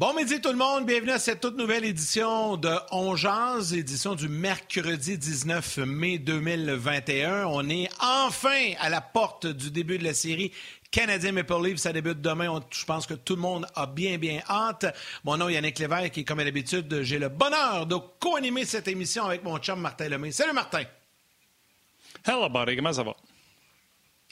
Bon midi tout le monde, bienvenue à cette toute nouvelle édition de On édition du mercredi 19 mai 2021. On est enfin à la porte du début de la série Canadien Maple Leafs, ça débute demain. je pense que tout le monde a bien, bien hâte. Mon nom est Yannick Lévesque et comme à l'habitude, j'ai le bonheur de co-animer cette émission avec mon chum Martin Lemay. Salut Martin! Hello buddy, comment ça va?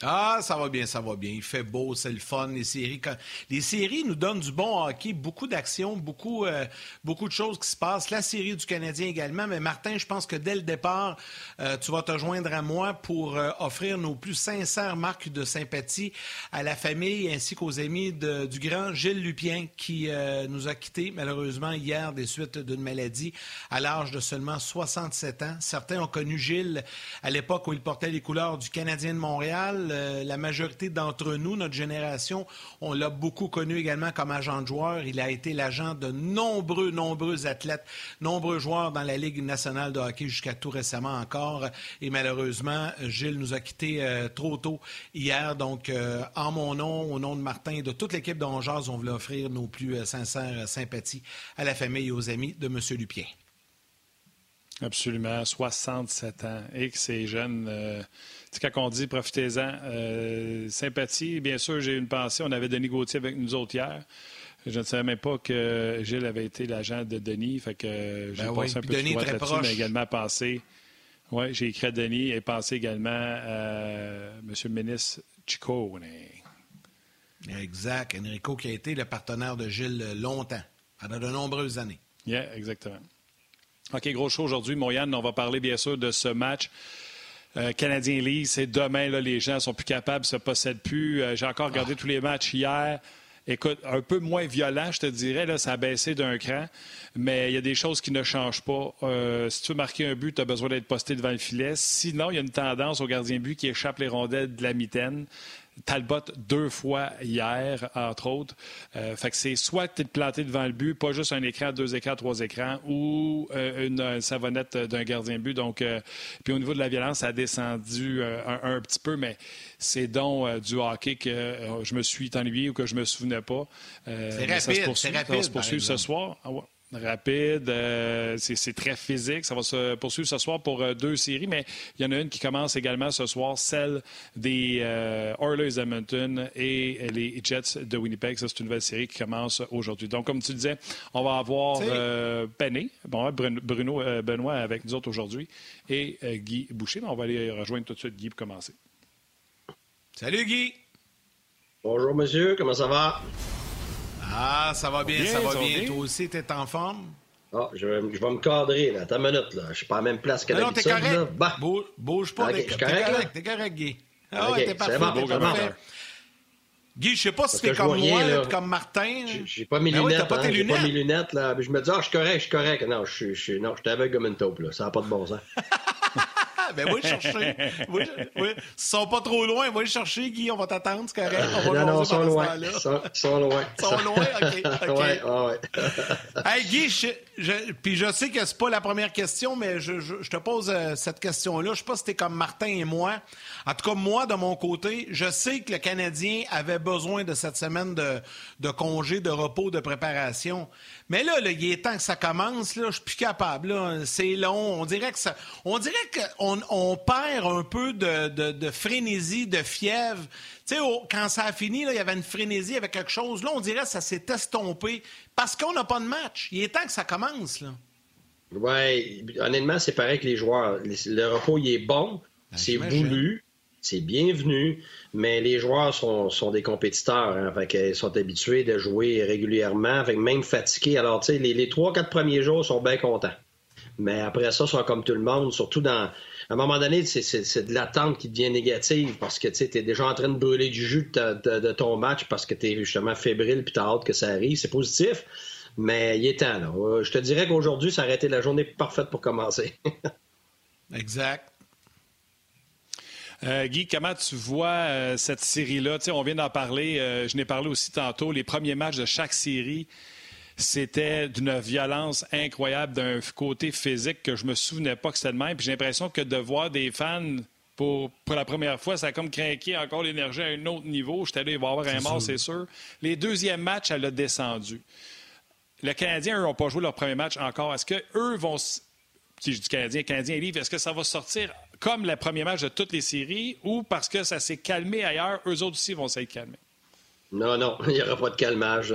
Ah, ça va bien, ça va bien. Il fait beau, c'est le fun. Les séries, les séries nous donnent du bon hockey, beaucoup d'actions, beaucoup, euh, beaucoup de choses qui se passent. La série du Canadien également. Mais Martin, je pense que dès le départ, euh, tu vas te joindre à moi pour euh, offrir nos plus sincères marques de sympathie à la famille ainsi qu'aux amis du grand Gilles Lupien qui nous a quittés malheureusement hier des suites d'une maladie à l'âge de seulement 67 ans. Certains ont connu Gilles à l'époque où il portait les couleurs du Canadien de Montréal. Euh, la majorité d'entre nous, notre génération, on l'a beaucoup connu également comme agent de joueur. Il a été l'agent de nombreux, nombreux athlètes, nombreux joueurs dans la Ligue nationale de hockey jusqu'à tout récemment encore. Et malheureusement, Gilles nous a quittés euh, trop tôt hier. Donc, euh, en mon nom, au nom de Martin et de toute l'équipe d'Angers, on voulait offrir nos plus sincères sympathies à la famille et aux amis de M. Lupien. Absolument, 67 ans et que ces jeunes quand on dit profitez-en, euh, sympathie, bien sûr, j'ai une pensée. On avait Denis Gauthier avec nous autres hier. Je ne savais même pas que Gilles avait été l'agent de Denis. Fait que j'ai ben pensé un peu Denis là-dessus, mais également pensé. Oui, j'ai écrit à Denis et pensé également à M. le ministre Chico. Exact. Enrico qui a été le partenaire de Gilles longtemps, pendant de nombreuses années. Oui, exactement. OK, gros show aujourd'hui. Moyane, on va parler bien sûr de ce match. Euh, Canadien League, c'est demain, là, les gens sont plus capables, se possèdent plus. Euh, j'ai encore regardé ah. tous les matchs hier. Écoute, un peu moins violent, je te dirais, là, ça a baissé d'un cran, mais il y a des choses qui ne changent pas. Euh, si tu veux marquer un but, tu as besoin d'être posté devant le filet. Sinon, il y a une tendance au gardien but qui échappe les rondelles de la mitaine. Talbot deux fois hier, entre autres. Euh, fait que c'est soit que tu es planté devant le but, pas juste un écran, deux écrans, trois écrans, ou euh, une, savonnette d'un gardien de but. Donc, euh, puis au niveau de la violence, ça a descendu un, petit peu, mais c'est donc du hockey que je me suis ennuyé ou que je me souvenais pas. c'est rapide, c'est rapide. Ça se poursuit ce soir. Ah rapide. Euh, c'est très physique. Ça va se poursuivre ce soir pour euh, deux séries, mais il y en a une qui commence également ce soir, celle des euh, Oilers Edmonton et les Jets de Winnipeg. c'est une nouvelle série qui commence aujourd'hui. Donc, comme tu disais, on va avoir Penny, bon, Bruno Benoît avec nous autres aujourd'hui, et Guy Boucher. On va aller rejoindre tout de suite Guy pour commencer. Salut Guy! Bonjour monsieur, comment ça va? Ah, ça va bien, ça va bien. Toi aussi, t'es en forme? Ah, je, vais, je vais me cadrer, là. Attends une minute, là. Je suis pas à la même place que Non, t'es correct. Bah. Bouge, pas. t'es correct, t'es correct, Guy. Ah ouais, t'es parfait, bon, t'es parfait. Guy, je sais pas si t'es comme moi, là, comme Martin. J'ai pas mes ben lunettes. pas, hein, pas mes lunettes, là. Je me dis, ah, je suis correct, je suis correct. Non, je suis, non, je suis aveugle comme une taupe, là. Ça n'a pas de bon sens. ben, va chercher. Oui, oui. Ils sont pas trop loin. Va les chercher, Guy. On va t'attendre, c'est correct. On va non, non, ils sont loin. Ils sont, sont loin. Ils sont loin, OK. OK. ouais, ouais. hey, Guy, je, je, puis je sais que c'est pas la première question, mais je, je, je te pose euh, cette question-là. Je sais pas si t'es comme Martin et moi. En tout cas, moi, de mon côté, je sais que le Canadien avait besoin de cette semaine de, de congé, de repos, de préparation. Mais là, là, il est temps que ça commence. Là, je suis plus capable. C'est long. On dirait que ça, on dirait qu'on on perd un peu de, de, de frénésie, de fièvre. Tu sais, quand ça a fini, là, il y avait une frénésie avec quelque chose. Là, on dirait que ça s'est estompé parce qu'on n'a pas de match. Il est temps que ça commence. Là. Oui, honnêtement, c'est pareil que les joueurs. Le repos, il est bon, ben, c'est voulu c'est bienvenu, mais les joueurs sont, des compétiteurs. Hein, fait ils sont habitués de jouer régulièrement, même fatigués. Alors, tu sais, les, trois, quatre premiers jours sont bien contents. Mais après ça, sont comme tout le monde, surtout dans. À un moment donné, c'est de l'attente qui devient négative parce que tu es déjà en train de brûler du jus de, ton match parce que tu es justement fébrile puis tu as hâte que ça arrive. C'est positif, mais il est temps. Euh, je te dirais qu'aujourd'hui, ça aurait été la journée parfaite pour commencer. exact. Euh, Guy, comment tu vois euh, cette série-là? On vient d'en parler, euh, je n'ai parlé aussi tantôt, les premiers matchs de chaque série, c'était d'une violence incroyable, d'un côté physique que je me souvenais pas que c'était le même. Puis j'ai l'impression que de voir des fans pour, pour, la première fois, ça a comme craqué encore l'énergie à un autre niveau. J'étais allé voir un mort, c'est sûr. Les deuxièmes matchs, elle a descendu. le Canadien, eux, n'ont pas joué leur premier match encore. Est-ce qu'eux vont. Si je dis Canadien, Canadien livre, est-ce que ça va sortir comme le premier match de toutes les séries ou parce que ça s'est calmé ailleurs, eux autres aussi vont s'être calmés? Non, non, il n'y aura pas de calmage.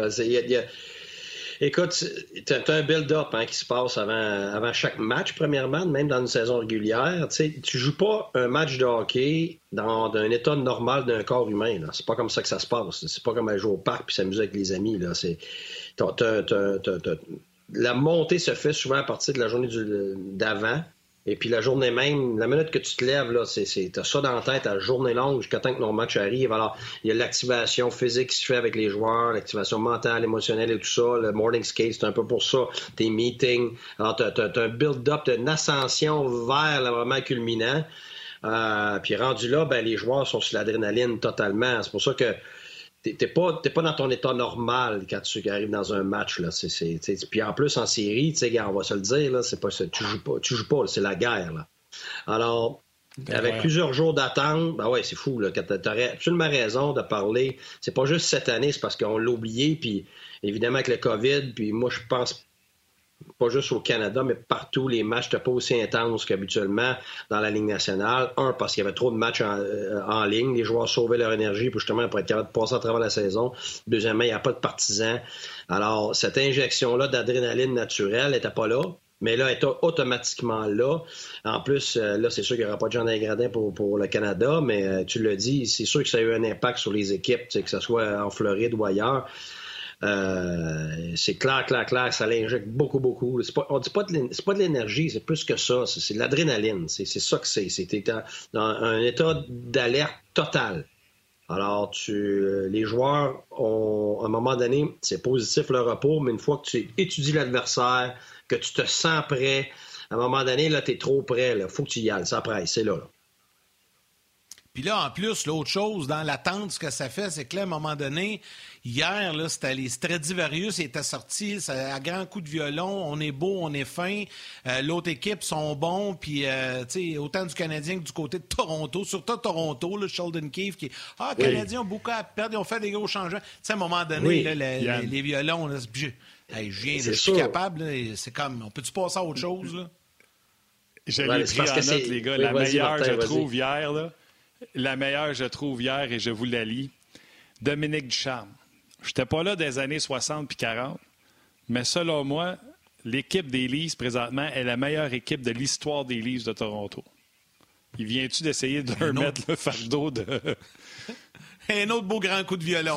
Écoute, tu as un build-up hein, qui se passe avant, avant chaque match, premièrement, même dans une saison régulière. Tu ne joues pas un match de hockey dans un état normal d'un corps humain. C'est pas comme ça que ça se passe. C'est pas comme aller jouer au parc puis s'amuser avec les amis. La montée se fait souvent à partir de la journée d'avant. Et puis la journée même, la minute que tu te lèves, là, c'est, t'as ça dans la tête, la journée longue jusqu'à temps que nos matchs arrivent. Alors, il y a l'activation physique qui se fait avec les joueurs, l'activation mentale, émotionnelle et tout ça. Le morning skate, c'est un peu pour ça. Tes meetings. Alors, t'as, as, un build-up, t'as une ascension vers le moment culminant. Euh, puis rendu là, ben, les joueurs sont sur l'adrénaline totalement. C'est pour ça que t'es pas, pas dans ton état normal quand tu arrives dans un match. Là. puis en plus, en série, on va se le dire, là, c'est pas, tu joues pas, tu joues pas, c'est la guerre. Là. Alors, avec plusieurs jours d'attente, ben ouais, c'est fou. Là, t'aurais absolument raison de parler. C'est pas juste cette année, c'est parce qu'on l'a oublié, puis évidemment avec le COVID, puis moi, je pense pas juste au Canada, mais partout, les matchs n'étaient pas aussi intenses qu'habituellement dans la Ligue nationale. Un, parce qu'il y avait trop de matchs euh, en, ligne. Les joueurs sauvaient leur énergie pour justement pour être capable de passer à travers la saison. Deuxièmement, il n'y a pas de partisans. Alors, cette injection-là d'adrénaline naturelle n'était pas là. Mais là, elle est automatiquement là. En plus, euh, là, c'est sûr qu'il n'y aura pas de gens d'ingrédients pour, pour le Canada, mais euh, tu le dis, c'est sûr que ça a eu un impact sur les équipes, que ce soit en Floride ou ailleurs. Euh, c'est clair, clair, clair, ça l'injecte beaucoup, beaucoup. On dit pas de, pas de l'énergie, c'est plus que ça. C'est de l'adrénaline. C'est ça que c'est. C'est dans un état d'alerte totale. Alors, tu, les joueurs ont, à un moment donné, c'est positif le repos, mais une fois que tu étudies l'adversaire, que tu te sens prêt, à un moment donné, là, tu es trop prêt. Il faut que tu y ailles. Ça presse, c'est là. là. Puis là, en plus, l'autre chose, dans l'attente, ce que ça fait, c'est que là, à un moment donné, hier, là, c'était les Stradivarius étaient sortis à grand coup de violon. On est beau, on est fin. Euh, l'autre équipe sont bons. Puis, euh, tu sais, autant du Canadien que du côté de Toronto, surtout Toronto, le Sheldon Keefe qui Ah, les Canadiens ont beaucoup à perdre, ils ont fait des gros changements. Tu sais, à un moment donné, les, violons, là, je, viens, je suis capable. C'est comme, on peut-tu passer à autre chose, là? Je l'ai pris en note, les gars. la meilleure, je trouve, hier, là la meilleure, je trouve, hier, et je vous la lis. Dominique Ducharme. Je n'étais pas là des années 60 puis 40, mais selon moi, l'équipe des Leafs, présentement, est la meilleure équipe de l'histoire des Leafs de Toronto. Il vient-tu d'essayer de remettre le fardeau de. Un autre beau grand coup de violon.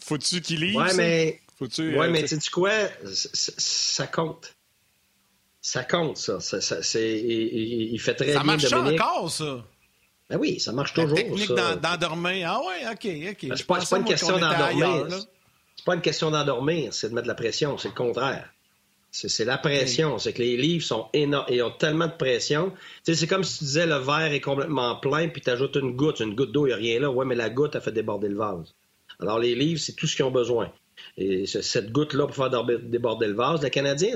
Faut-tu qu'il lise? Ouais, mais. Faut-tu, ouais, euh, mais tu sais quoi? Ça compte. Ça compte, ça. il, fait très ça bien. Ça marche encore, ça? Ben oui, ça marche toujours. La technique d'endormir. Ah ouais, OK, OK. Ben, c'est pas, pas, une question d'endormir. C'est pas une question d'endormir, c'est de mettre de la pression. C'est le contraire. C'est la pression. C'est que les livres sont énormes et ont tellement de pression. c'est comme si tu disais le verre est complètement plein, puis tu ajoutes une goutte. Une goutte d'eau, il n'y a rien là. Ouais, mais la goutte a fait déborder le vase. Alors, les livres, c'est tout ce qu'ils ont besoin. Et cette goutte-là pour faire déborder le vase. Le Canadien,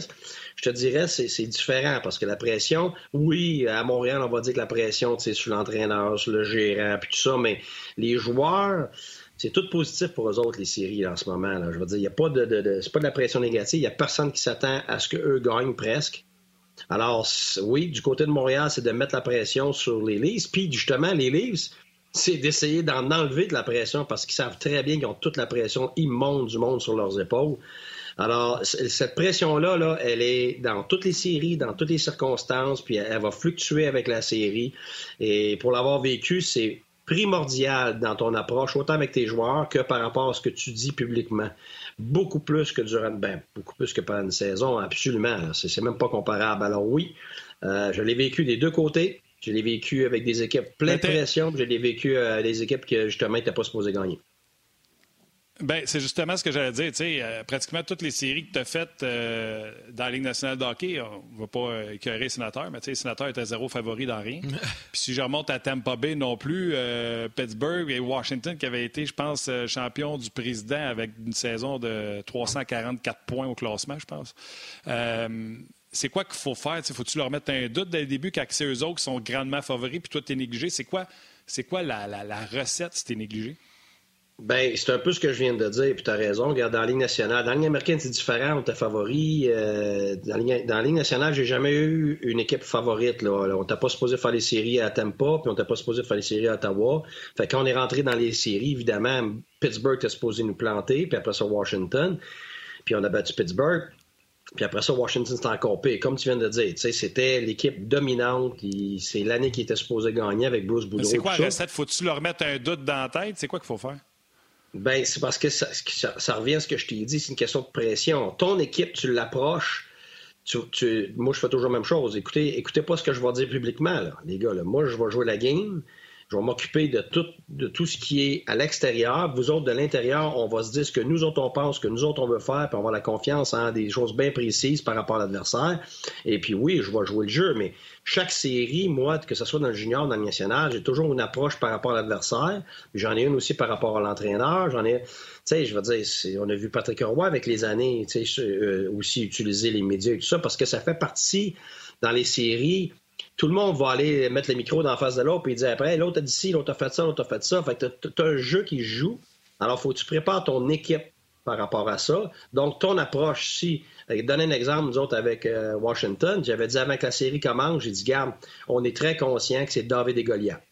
je te dirais, c'est différent parce que la pression, oui, à Montréal, on va dire que la pression, c'est sur l'entraîneur, sur le gérant, puis tout ça, mais les joueurs, c'est tout positif pour eux autres, les séries, en ce moment. Là. Je veux dire, il n'y a pas de, c'est pas de la pression négative. Il n'y a personne qui s'attend à ce qu'eux gagnent presque. Alors, oui, du côté de Montréal, c'est de mettre la pression sur les Leafs. Puis, justement, les Leafs, c'est d'essayer d'en enlever de la pression parce qu'ils savent très bien qu'ils ont toute la pression immonde du monde sur leurs épaules. Alors, cette pression-là, là, elle est dans toutes les séries, dans toutes les circonstances, puis elle, va fluctuer avec la série. Et pour l'avoir vécu, c'est primordial dans ton approche, autant avec tes joueurs que par rapport à ce que tu dis publiquement. Beaucoup plus que durant, ben, beaucoup plus que pendant une saison, absolument. C'est même pas comparable. Alors oui, euh, je l'ai vécu des deux côtés. Je l'ai vécu avec des équipes pleines de pression, puis je l'ai vécu avec euh, des équipes qui, justement, n'étaient pas supposées gagner. Ben, c'est justement ce que j'allais dire. Euh, pratiquement toutes les séries que tu as faites euh, dans la Ligue nationale de hockey, on ne va pas euh, écœurer les sénateurs, mais les sénateurs étaient zéro favori dans rien. Puis si je remonte à Tampa Bay non plus, Pittsburgh et Washington qui avaient été, je pense, champions du président avec une saison de 344 points au classement, je pense. C'est quoi qu'il faut faire? Faut-tu leur mettre un doute dès le début quand c'est eux autres qui sont grandement favoris puis toi, tu es négligé? C'est quoi, quoi la, recette si tu es négligé? Ben, c'est un peu ce que je viens de dire, puis tu as raison. Regarde, dans la Ligue nationale, dans la Ligue américaine, c'est différent, on t'a favori. Euh, dans, la Ligue, nationale, j'ai jamais eu une équipe favorite. Là. On t'a pas supposé faire les séries à Tampa, puis on t'a pas supposé faire les séries à Ottawa. Fait quand on est rentré dans les séries, évidemment, Pittsburgh était supposé nous planter, puis après ça, Washington. Puis on a battu Pittsburgh. Puis après ça, Washington, c'était encore pire. Comme tu viens de dire, c'était l'équipe dominante. C'est l'année qui était supposée gagner avec Bruce Boudreau. C'est quoi la recette? Faut-tu leur mettre un doute dans la tête? C'est quoi qu'il faut faire? Ben, c'est parce que ça, revient à ce que je t'ai dit, c'est une question de pression. Ton équipe, tu l'approches. Tu, moi, je fais toujours la même chose. Écoutez, écoutez pas ce que je vais dire publiquement, les gars. Moi, je vais jouer la game. Je vais m'occuper de tout, de tout ce qui est à l'extérieur. Vous autres, de l'intérieur, on va se dire ce que nous autres, on pense, ce que nous autres, on veut faire, puis on va avoir la confiance en des choses bien précises par rapport à l'adversaire. Et puis oui, je vais jouer le jeu, mais chaque série, moi, que ce soit dans le junior, dans le national, j'ai toujours une approche par rapport à l'adversaire. J'en ai une aussi par rapport à l'entraîneur. J'en ai, tu sais, je veux dire, on a vu Patrick Roy avec les années, tu sais, euh, aussi utiliser les médias et tout ça, parce que ça fait partie dans les séries tout le monde va aller mettre le micro dans face de l'autre et dire après, l'autre a dit ci, l'autre a fait ça, l'autre a fait ça. Fait que tu as un jeu qui joue. Alors, faut que tu prépares ton équipe par rapport à ça. Donc, ton approche, si. Donner un exemple, nous autres, avec euh, Washington, j'avais dit avant que la série commence, j'ai dit, garde, on est très conscient que c'est David et Goliath.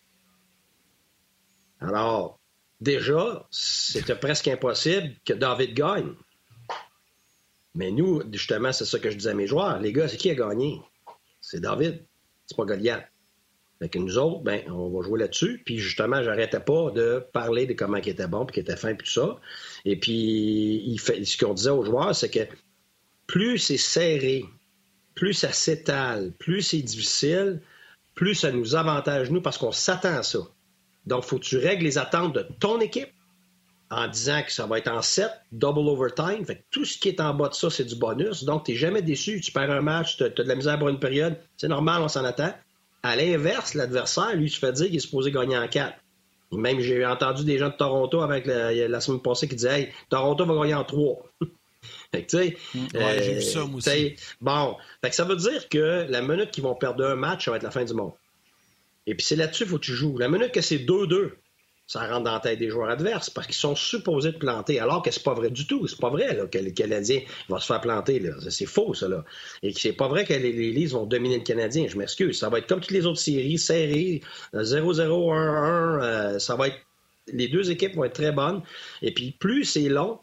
Alors, déjà, c'était presque impossible que David gagne. Mais nous, justement, c'est ça que je disais à mes joueurs. Les gars, c'est qui a gagné? C'est David c'est pas Goliath. Fait que nous autres, ben, on va jouer là-dessus. Puis justement, j'arrêtais pas de parler de comment il était bon, puis qu'il était fin, puis tout ça. Et puis, il ce qu'on disait aux joueurs, c'est que plus c'est serré, plus ça s'étale, plus c'est difficile, plus ça nous avantage, nous, parce qu'on s'attend à ça. Donc, faut que tu règles les attentes de ton équipe en disant que ça va être en 7, double overtime. Fait que tout ce qui est en bas de ça, c'est du bonus. Donc, tu n'es jamais déçu. Tu perds un match, tu as, de la misère pour une période. C'est normal, on s'en attend. À l'inverse, l'adversaire, lui, se fait dire qu'il est supposé gagner en 4. même, j'ai entendu des gens de Toronto avec la, semaine passée qui disaient Hey, Toronto va gagner en 3. fait que, tu. Ouais, j'ai vu ça, moi aussi. Bon. Fait que ça veut dire que la minute qu'ils vont perdre un match, ça va être la fin du monde. Et puis, c'est là-dessus qu'il faut que tu joues. La minute que c'est 2-2, ça rentre dans la tête des joueurs adverses parce qu'ils sont supposés de planter, alors que c'est pas vrai du tout. C'est pas vrai que le Canadien va se faire planter. C'est faux, ça. Là. Et que c'est pas vrai que les, les vont dominer le Canadien. Je m'excuse. Ça va être comme toutes les autres séries, serrées, 0-0, 1-1. ça va être. Les deux équipes vont être très bonnes. Et puis, plus c'est long,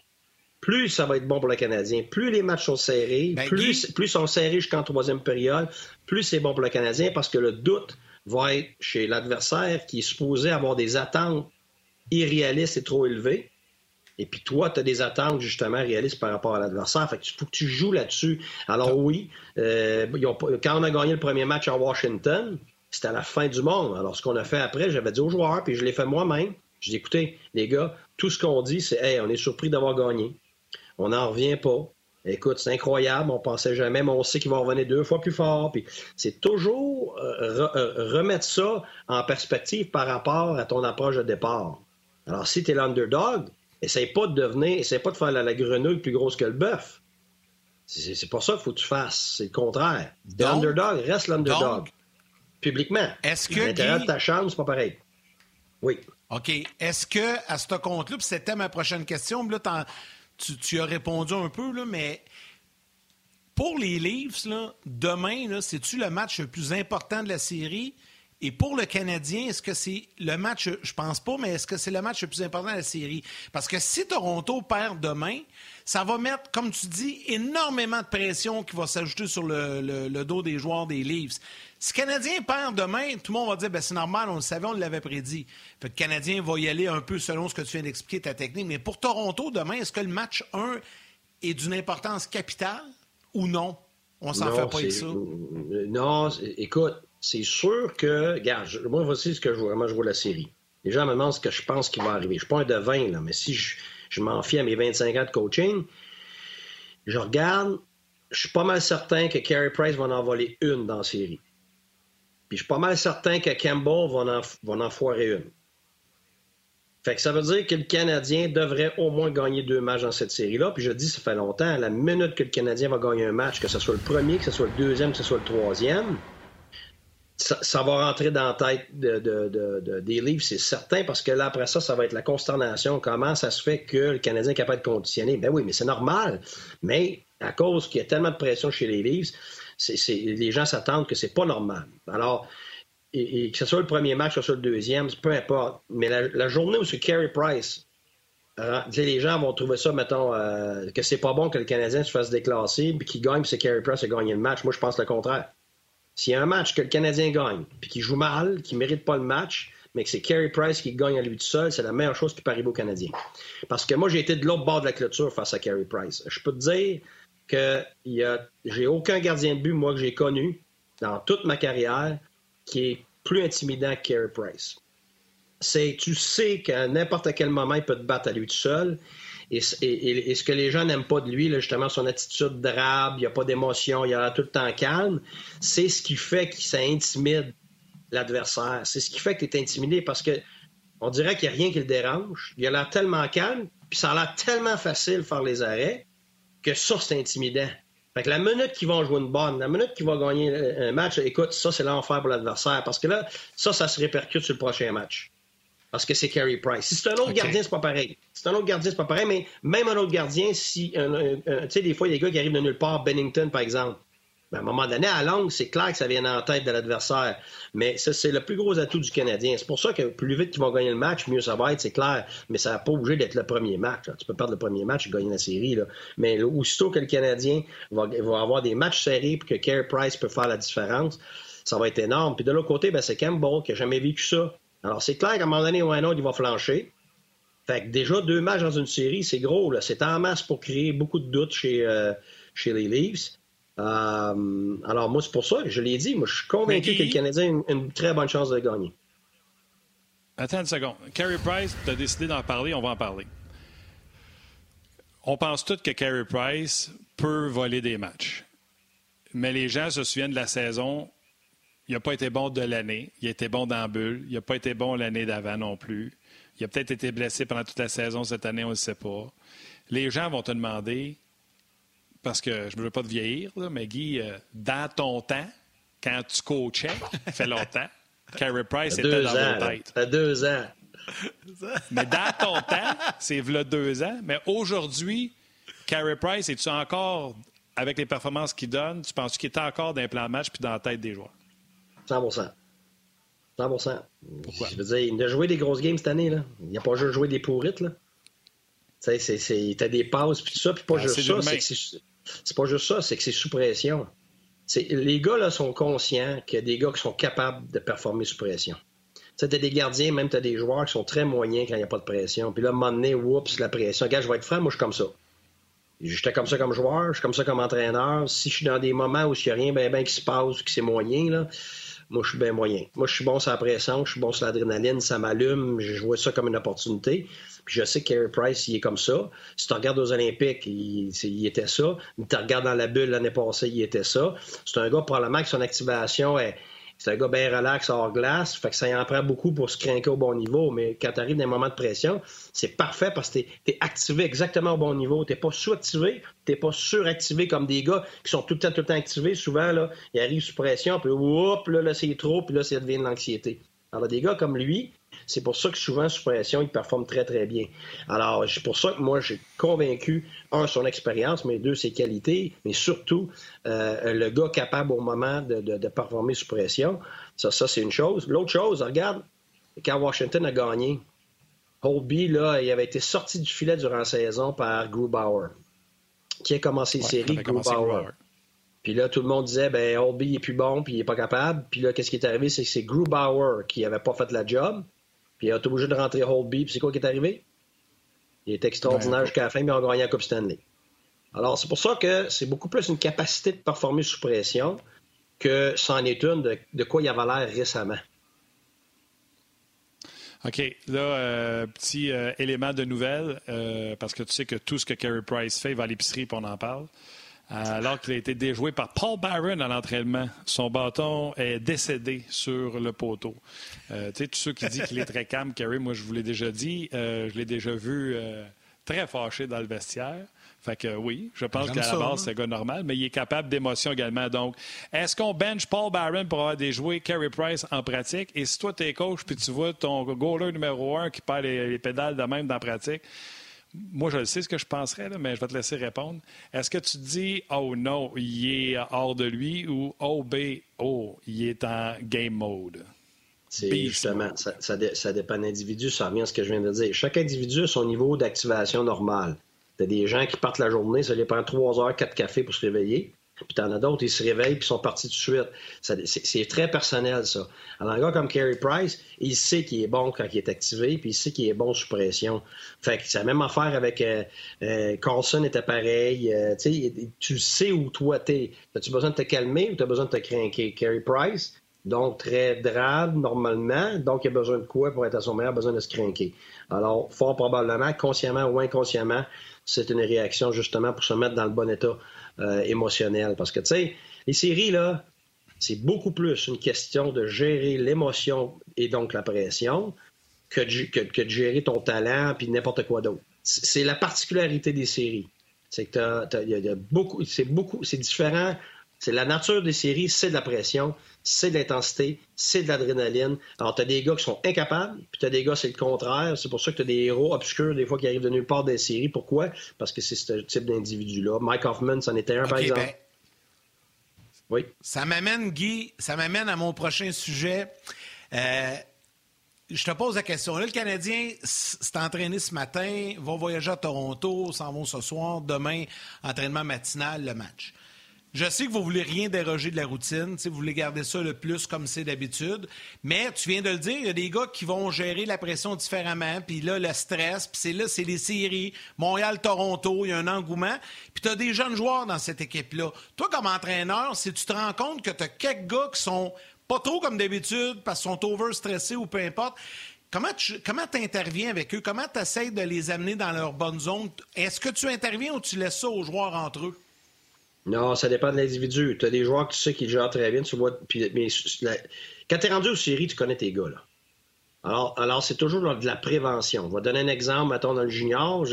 plus ça va être bon pour le Canadien. Plus les matchs sont serrés, ben, plus, plus sont serrés jusqu'en troisième période, plus c'est bon pour le Canadien parce que le doute va être chez l'adversaire qui est supposé avoir des attentes irréalistes et trop élevées. Et puis toi, tu as des attentes justement réalistes par rapport à l'adversaire. Fait que faut que tu joues là-dessus. Alors oui, euh, quand on a gagné le premier match à Washington, c'était à la fin du monde. Alors ce qu'on a fait après, j'avais dit aux joueurs, puis je l'ai fait moi-même. Je dis écoutez, les gars, tout ce qu'on dit, c'est Hey, on est surpris d'avoir gagné. On n'en revient pas. Écoute, c'est incroyable, on pensait jamais, mais on sait qu'il va revenir deux fois plus fort. Puis c'est toujours euh, euh, remettre ça en perspective par rapport à ton approche de départ. Alors, si tu es l'underdog, essaye pas de devenir, essaye pas de faire la, grenouille plus grosse que le bœuf. C'est pas ça qu'il faut que tu fasses. C'est le contraire. L'underdog reste l'underdog. Publiquement. Est-ce que. L'intérieur de ta chambre, c'est pas pareil. Oui. OK. Est-ce que, à ce compte-là, puis c'était ma prochaine question, là, tu, as répondu un peu, là, mais pour les Leafs, là, demain, c'est-tu le match le plus important de la série? Et pour le Canadien, est-ce que c'est le match, je pense pas, mais est-ce que c'est le match le plus important de la série? Parce que si Toronto perd demain, ça va mettre, comme tu dis, énormément de pression qui va s'ajouter sur le, dos des joueurs des Leafs. Si le Canadien perd demain, tout le monde va dire ben, c'est normal, on le savait, on l'avait prédit. Fait le Canadien va y aller un peu selon ce que tu viens d'expliquer, ta technique. Mais pour Toronto, demain, est-ce que le match 1 est d'une importance capitale ou non? On s'en fait pas avec ça. Non, écoute, c'est sûr que. Regarde, moi, voici ce que je vois. Moi, je vois la série. Les gens me demandent ce que je pense qui va arriver. Je suis pas un devin, là, mais si je, m'en fie à mes 25 ans de coaching, je regarde, je suis pas mal certain que Carey Price va en voler une dans la série. Puis je suis pas mal certain que Campbell va en, foirer une. Fait que ça veut dire que le Canadien devrait au moins gagner deux matchs dans cette série-là. Puis je dis, ça fait longtemps, la minute que le Canadien va gagner un match, que ce soit le premier, que ce soit le deuxième, que ce soit le troisième, ça, va rentrer dans la tête des livres, c'est certain, parce que là, après ça, ça va être la consternation. Comment ça se fait que le Canadien est capable de conditionner? Ben oui, mais c'est normal. Mais à cause qu'il y a tellement de pression chez les livres, les gens s'attendent que c'est pas normal. Alors, que ce soit le premier match, que ce soit le deuxième, peu importe. Mais la, journée où c'est Carey Price, hein, les gens vont trouver ça, mettons, euh, que c'est pas bon que le Canadien se fasse déclasser, puis qu'il gagne, puis c'est Carey Price qui a gagné le match. Moi, je pense le contraire. S'il y a un match que le Canadien gagne, puis qu'il joue mal, qu'il mérite pas le match, mais que c'est Carey Price qui gagne à lui tout seul, c'est la meilleure chose qui peut arriver aux Canadiens. Parce que moi, j'ai été de l'autre bord de la clôture face à Carey Price. Je peux te dire que j'ai aucun gardien de but, moi, que j'ai connu dans toute ma carrière, qui est plus intimidant que Carey Price. Tu sais qu'à n'importe quel moment, il peut te battre à lui tout seul. Et, ce que les gens n'aiment pas de lui, justement, son attitude drabe, il n'y a pas d'émotion, il a tout le temps calme, c'est ce qui fait que ça intimide l'adversaire. C'est ce qui fait que tu es intimidé parce que on dirait qu'il n'y a rien qui le dérange. Il a l'air tellement calme, puis ça a l'air tellement facile de faire les arrêts que ça, c'est intimidant. Fait que la minute qu'ils vont jouer une bonne, la minute qu'ils vont gagner un match, écoute, ça, c'est l'enfer pour l'adversaire. Parce que là, ça, ça se répercute sur le prochain match parce que c'est Carey Price. Si c'est un autre gardien, c'est pas pareil. Si c'est un autre gardien, c'est pas pareil, mais même un autre gardien, si, tu sais, des fois, il y a des gars qui arrivent de nulle part, Bennington, par exemple. Ben, à un moment donné, à longue, c'est clair que ça vient en tête de l'adversaire. Mais ça, c'est le plus gros atout du Canadien. C'est pour ça que plus vite qu'ils vont gagner le match, mieux ça va être, c'est clair. Mais ça n'a pas obligé d'être le premier match. Tu peux perdre le premier match et gagner la série. Là. Mais aussitôt que le Canadien va, avoir des matchs serrés et que Carey Price peut faire la différence, ça va être énorme. Puis de l'autre côté, ben, c'est Campbell qui n'a jamais vécu ça. Alors, c'est clair qu'à un moment donné ou un autre, il va flancher. Fait que déjà, deux matchs dans une série, c'est gros. C'est en masse pour créer beaucoup de doutes chez, euh, chez les Leafs. Euh, alors, moi, c'est pour ça que je l'ai dit. Moi, je suis convaincu que le Canadien a une, très bonne chance de gagner. Attends une seconde. Carey Price, tu as décidé d'en parler, on va en parler. On pense tous que Carey Price peut voler des matchs. Mais les gens se souviennent de la saison il n'a pas été bon de l'année. Il a été bon dans la bulle. Il n'a pas été bon l'année d'avant non plus. Il a peut-être été blessé pendant toute la saison cette année, on ne le sait pas. Les gens vont te demander, parce que je ne veux pas te vieillir, mais Guy, euh, dans ton temps, quand tu coachais, ça fait longtemps, Carey Price était dans ans, ta tête. Ça deux ans. mais dans ton temps, c'est là deux ans. Mais aujourd'hui, Carey Price, es-tu encore, avec les performances qu'il donne, tu penses qu'il est encore dans les plans de match puis dans la tête des joueurs? 100 100 Pourquoi? Je veux dire, il a joué des grosses games cette année. Là. Il n'a pas juste joué des pourrites. Là. Tu sais, t'as des passes, puis tout ça, puis pas ah, juste ça. C'est pas juste ça, c'est que c'est sous pression. Les gars là, sont conscients qu'il y a des gars qui sont capables de performer sous pression. Tu as des gardiens, même tu as des joueurs qui sont très moyens quand il n'y a pas de pression. Puis là, à un moment donné, oups, la pression. Regarde, je vais être franc, moi, je suis comme ça. J'étais comme ça comme joueur, je suis comme ça comme entraîneur. Si je suis dans des moments où il n'y a rien ben, ben qui se passe, que c'est moyen, là, moi, je suis bien moyen. Moi, je suis bon sur la pression, je suis bon sur l'adrénaline, ça m'allume, je vois ça comme une opportunité. Puis je sais Carey Price, il est comme ça. Si tu regardes aux Olympiques, il, était ça. Tu regardes dans la bulle l'année passée, il était ça. C'est un gars, probablement, que son activation est c'est un gars bien relax hors glace, fait que ça y en prend beaucoup pour se craquer au bon niveau, mais quand tu arrives dans un moment de pression, c'est parfait parce que tu es, activé exactement au bon niveau. Tu pas sous-activé, tu pas suractivé comme des gars qui sont tout le temps, tout le temps activés. Souvent, là, ils arrivent sous pression, puis hop, là, là c'est trop, puis là, ça devient de l'anxiété. Alors, des gars comme lui, c'est pour ça que souvent, sous pression, il performe très, très bien. Alors, c'est pour ça que moi, j'ai convaincu, un, son expérience, mais deux, ses qualités, mais surtout, euh, le gars capable au moment de, performer sous pression. Ça, ça c'est une chose. L'autre chose, regarde, quand Washington a gagné, Holby, là, il avait été sorti du filet durant la saison par Grubauer, qui a commencé les série séries, Grubauer. Puis là, tout le monde disait, ben, Holby est plus bon, puis il est pas capable. Puis là, qu'est-ce qui est arrivé? C'est que c'est Grubauer qui avait pas fait la job. Puis il a été obligé de rentrer Holby. Puis c'est quoi qui est arrivé? Il est extraordinaire jusqu'à la fin, mais il a gagné la Coupe Stanley. Alors, c'est pour ça que c'est beaucoup plus une capacité de performer sous pression que c'en est une de, quoi il avait l'air récemment. OK. Là, euh, petit euh, élément de nouvelle, euh, parce que tu sais que tout ce que Carey Price fait, il va à l'épicerie et on en parle alors qu'il a été déjoué par Paul Byron à l'entraînement. Son bâton est décédé sur le poteau. Euh, tu sais, tous ceux qui disent qu'il est très calme, Kerry, moi, je vous l'ai déjà dit, euh, je l'ai déjà vu euh, très fâché dans le vestiaire. Fait que oui, je pense qu'à la base, c'est un gars normal, mais il est capable d'émotion également. Donc, est-ce qu'on bench Paul Barron pour avoir jouets Carey Price en pratique? Et si toi, tu es coach puis tu vois ton goaler numéro un qui perd les, pédales de même dans la pratique, moi, je le sais ce que je penserais, mais je vais te laisser répondre. Est-ce que tu dis, oh non, il est hors de lui ou oh, B, oh, il est en game mode? C'est justement, ça, ça, dépend de l'individu, ça revient à ce que je viens de dire. Chaque individu a son niveau d'activation normal. T'as des gens qui partent la journée, ça les prend trois heures, quatre cafés pour se réveiller. Puis t'en as d'autres, ils se réveillent puis sont partis tout de suite. C'est très personnel, ça. Alors, un gars comme Carey Price, il sait qu'il est bon quand il est activé, puis il sait qu'il est bon sous pression. Fait que c'est la même affaire avec euh, euh, Carlson était pareil. Euh, tu sais où toi t'es. As-tu besoin de te calmer ou t'as besoin de te craquer? Carey Price, donc très drade normalement, donc il a besoin de quoi pour être à son meilleur, besoin de se craquer. Alors, fort probablement, consciemment ou inconsciemment, c'est une réaction justement pour se mettre dans le bon état euh, émotionnel. Parce que, tu sais, les séries, là, c'est beaucoup plus une question de gérer l'émotion et donc la pression que de, gérer ton talent puis n'importe quoi d'autre. C'est la particularité des séries. C'est que y a beaucoup, c'est beaucoup, c'est différent c'est la nature des séries, c'est de la pression, c'est de l'intensité, c'est de l'adrénaline. Alors, tu as des gars qui sont incapables, puis tu as des gars, c'est le contraire. C'est pour ça que tu as des héros obscurs, des fois, qui arrivent de nulle part des séries. Pourquoi? Parce que c'est ce type d'individu-là. Mike Hoffman, c'en était un, par exemple. Ben, oui. Ça m'amène, Guy, ça m'amène à mon prochain sujet. Euh, je te pose la question. Là, le Canadien s'est entraîné ce matin, va voyager à Toronto, s'en vont ce soir, demain, entraînement matinal, le match. Je sais que vous voulez rien déroger de la routine, vous voulez garder ça le plus comme c'est d'habitude, mais tu viens de le dire, il y a des gars qui vont gérer la pression différemment, puis là, le stress, puis c'est là, c'est les séries, Montréal-Toronto, il y a un engouement, puis tu as des jeunes joueurs dans cette équipe-là. Toi, comme entraîneur, si tu te rends compte que tu as quelques gars qui sont pas trop comme d'habitude parce qu'ils sont over-stressés ou peu importe, Comment tu comment interviens avec eux? Comment tu essaies de les amener dans leur bonne zone? Est-ce que tu interviens ou tu laisses ça aux joueurs entre eux? Non, ça dépend de l'individu. Tu as des joueurs que tu sais qui gèrent très bien, tu vois. mais quand tu es rendu aux séries, tu connais tes gars. Alors, c'est toujours de la prévention. Je vais donner un exemple, mettons, dans le junior.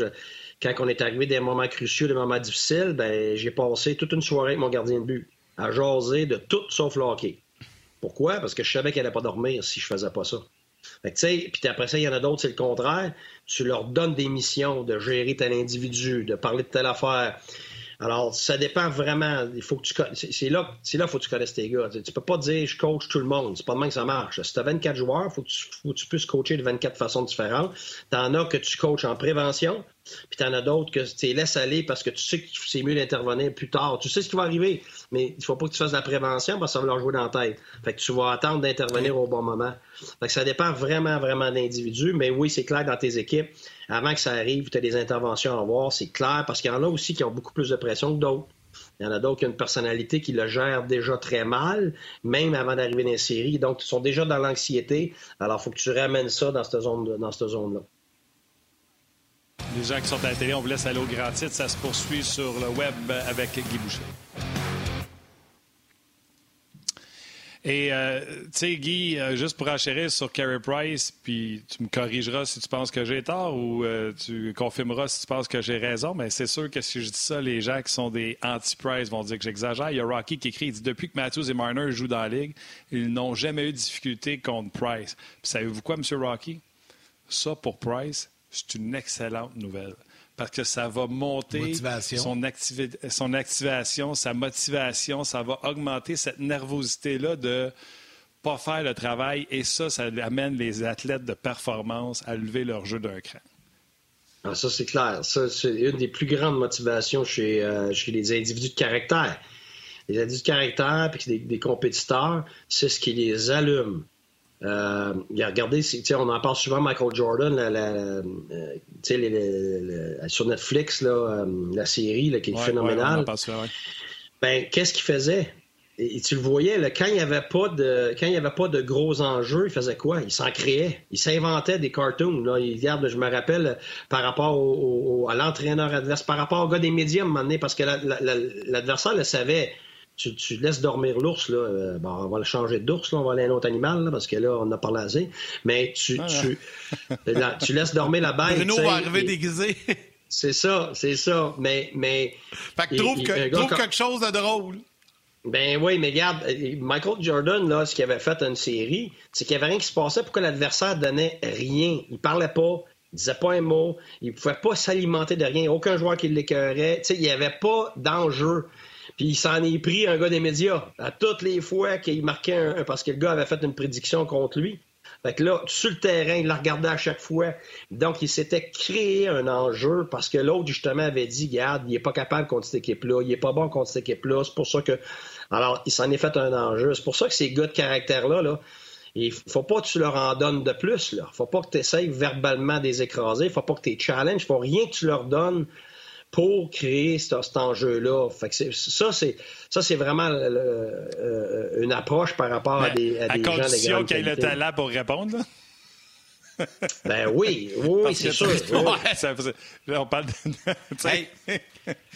quand on est arrivé des moments cruciaux, des moments difficiles, ben, j'ai passé toute une soirée avec mon gardien de but à jaser de tout sauf le. Pourquoi? Parce que je savais qu'elle n'allait pas dormir si je faisais pas ça. Fait que, puis après ça, il y en a d'autres, c'est le contraire. Tu leur donnes des missions de gérer tel individu, de parler de telle affaire. Alors, ça dépend vraiment. Il faut que tu c'est là, c'est là, faut que tu connaisses tes gars. Tu peux pas dire je coach tout le monde. C'est pas de même que ça marche. Si tu as 24 joueurs, il faut, que tu puisses coacher de 24 façons différentes. T'en as que tu coaches en prévention, puis t'en as d'autres que tu laisses aller parce que tu sais que c'est mieux d'intervenir plus tard. Tu sais ce qui va arriver, mais il faut pas que tu fasses de la prévention parce que ça va leur jouer dans la tête. Fait que tu vas attendre d'intervenir au bon moment. Fait que ça dépend vraiment, vraiment d'individus. Mais oui, c'est clair dans tes équipes avant que ça arrive, tu as des interventions à voir, c'est clair, parce qu'il y en a aussi qui ont beaucoup plus de pression que d'autres. Il y en a d'autres qui ont une personnalité qui le gère déjà très mal, même avant d'arriver dans les séries. Donc, ils sont déjà dans l'anxiété. Alors, il faut que tu ramènes ça dans cette cette zone-là. Les gens qui sont à la télé, on vous laisse aller au grand. Ça se poursuit sur le web avec Guy Boucher. Et, euh, tu sais, Guy, euh, juste pour enchérir sur Carey Price, puis tu me corrigeras si tu penses que j'ai tort ou euh, tu confirmeras si tu penses que j'ai raison, mais c'est sûr que si je dis ça, les gens qui sont des anti-Price vont dire que j'exagère. Il y a Rocky qui écrit, il dit Depuis que Matthews et Marner jouent dans la Ligue, ils n'ont jamais eu de difficulté contre Price. Savez-vous quoi, M. Rocky? Ça, pour Price, c'est une excellente nouvelle parce que ça va monter son, son, activation, sa motivation, ça va augmenter cette nervosité-là de pas faire le travail et ça, ça amène les athlètes de performance à lever leur jeu d'un cran. Ah, ça, c'est clair. Ça, c'est une des plus grandes motivations chez, euh, chez les individus de caractère. Les individus de caractère, puis des, des compétiteurs, c'est ce qui les allume. Euh, regardez, on en parle souvent, Michael Jordan, euh, sur Netflix, là, euh, la série qui est phénoménale. ben, qu'est-ce qu'il faisait? Et, tu le voyais, quand il n'y avait pas de quand il y avait pas de gros enjeux, il faisait quoi? Il s'en créait. Il s'inventait des cartoons. Là. Il, regarde, je me rappelle par rapport à l'entraîneur adverse, par rapport au gars des médias à un moment donné, parce que l'adversaire le savait tu, laisses dormir l'ours, là, euh, bon, on va le changer d'ours, on va aller à un autre animal, parce que là, on a parlé assez. Mais tu, tu, tu laisses dormir la bête. Bruno va arriver déguisé. C'est ça, c'est ça. Mais. mais fait que trouve, quelque chose de drôle. Ben oui, mais regarde, Michael Jordan, là, ce qu'il avait fait une série, c'est qu'il n'y avait rien qui se passait pour que l'adversaire donnait rien. Il parlait pas, il disait pas un mot, il pouvait pas s'alimenter de rien, aucun joueur qui l'écœurait. Il n'y avait pas d'enjeu. Puis il s'en est pris un gars des médias à toutes les fois qu'il marquait un, parce que le gars avait fait une prédiction contre lui. Fait que là, sur le terrain, il la regardait à chaque fois. Donc, il s'était créé un enjeu parce que l'autre, justement, avait dit, regarde, il n'est pas capable contre cette équipe-là, il n'est pas bon contre cette équipe-là. C'est pour ça que. Alors, il s'en est fait un enjeu. C'est pour ça que ces gars de caractère-là, là, il faut pas que tu leur en donnes de plus. Là. faut pas que tu essayes verbalement de les écraser. Il faut pas que tu les challenges. Il faut rien que tu leur donnes pour créer cet, enjeu-là. ça, c'est ça, c'est vraiment euh, une approche par rapport à des, à, des gens de condition qu'il ait le talent pour répondre. Là? ben oui, oui, c'est sûr. on parle de. mais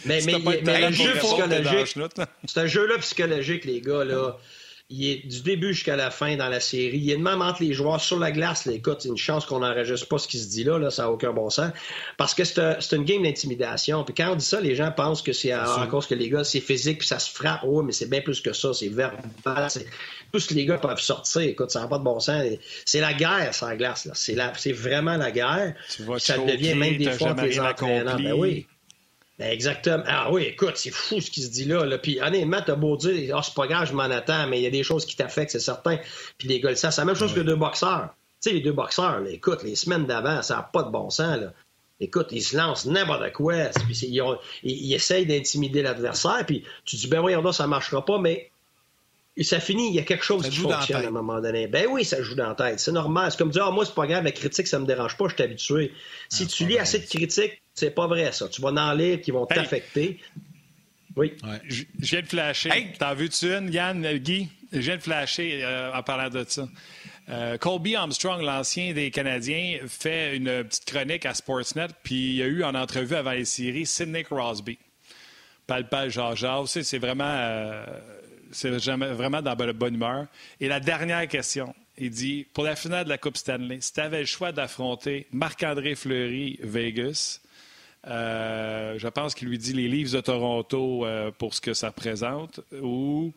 mais, mais, mais le jeu psychologique. C'est un jeu-là psychologique, les gars. là il est du début jusqu'à la fin dans la série. Il est de même entre les joueurs sur la glace. écoute, c'est une chance qu'on n'enregistre pas ce qui se dit là, là ça n'a aucun bon sens. Parce que c'est une game d'intimidation. Puis quand on dit ça, les gens pensent que c'est à, cause que les gars, c'est physique, puis ça se frappe. Oh, mais c'est bien plus que ça. C'est verbal. Tout ce que les gars peuvent sortir. Écoute, ça n'a pas de bon sens. C'est la guerre, sur la glace. C'est vraiment la guerre. ça devient même des fois les entraîneurs. Ben oui. Ben, exactement. Ah oui, écoute, c'est fou ce qui se dit là. là. Puis honnêtement, t'as beau dire, ah, c'est pas grave, je m'en attends, mais il y a des choses qui t'affectent, c'est certain. Puis les gars, ça, c'est la même chose que deux boxeurs. Tu sais, les deux boxeurs, là, écoute, les semaines d'avant, ça n'a pas de bon sens. Là. Écoute, ils se lancent n'importe quoi. Puis ils, ils, essayent d'intimider l'adversaire. Puis tu dis, ben oui, ça ça marchera pas, mais ça finit, il y a quelque chose qui fonctionne à un moment donné. Ben oui, ça joue dans la tête. C'est normal. C'est comme dire, ah, moi, c'est pas grave, la critique, ça me dérange pas, je suis habitué. Si ah, tu lis assez de critiques, c'est pas vrai, ça. Tu vas en lire qui vont t'affecter. Oui. Je, viens de flasher. T'en veux-tu une, Yann, euh, Guy? Je viens de flasher euh, en parlant de ça. Euh, Colby Armstrong, l'ancien des Canadiens, fait une petite chronique à Sportsnet, puis il y a eu en entrevue avant les séries Sidney Crosby. Palpal, Georges, c'est vraiment c'est vraiment dans la bonne humeur. Et la dernière question, il dit pour la finale de la Coupe Stanley, si tu avais le choix d'affronter Marc-André Fleury, Vegas, euh, je pense qu'il lui dit les Leafs de Toronto euh, pour ce que ça représente, ou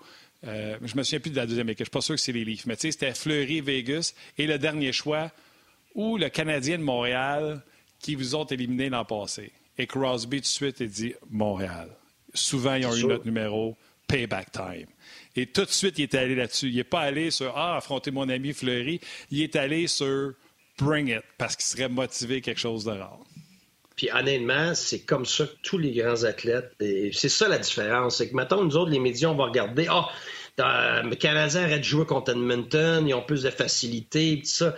euh, je me souviens plus de la deuxième équipe, je ne suis pas sûr que c'est les Leafs, mais tu sais, c'était Fleury, Vegas, et le dernier choix, ou le Canadien de Montréal qui vous ont éliminé l'an passé. Et Crosby tout de suite, il dit Montréal. Souvent, ils ont eu notre numéro, payback time. Et tout de suite, il est allé là-dessus. Il n'est pas allé sur Ah, affronter mon ami Fleury. Il est allé sur Bring it, parce qu'il serait motivé quelque chose de rare. Puis honnêtement, c'est comme ça que tous les grands athlètes, et c'est ça la différence. C'est que maintenant, nous autres, les médias, on va regarder, ah, oh, le Canadien arrête de jouer contre Edmonton, ils ont plus de facilité, tout ça.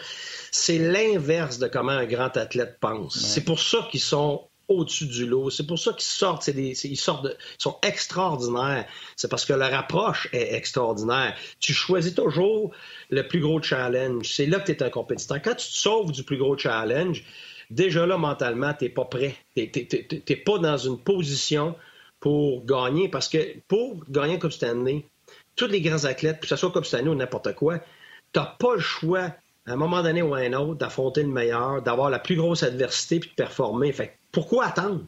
C'est l'inverse de comment un grand athlète pense. C'est pour ça qu'ils sont au-dessus du lot. C'est pour ça qu'ils sortent, ils sortent ils sont extraordinaires. C'est parce que leur approche est extraordinaire. Tu choisis toujours le plus gros challenge. C'est là que tu es un compétiteur. Quand tu te sauves du plus gros challenge, déjà là, mentalement, tu n'es pas prêt. Tu n'es pas dans une position pour gagner. Parce que pour gagner Coupe Stanley, tous les grands athlètes, que ce soit Coupe Stanley ou n'importe quoi, tu n'as pas le choix à un moment donné ou à un autre, d'affronter le meilleur, d'avoir la plus grosse adversité puis de performer. Pourquoi attendre?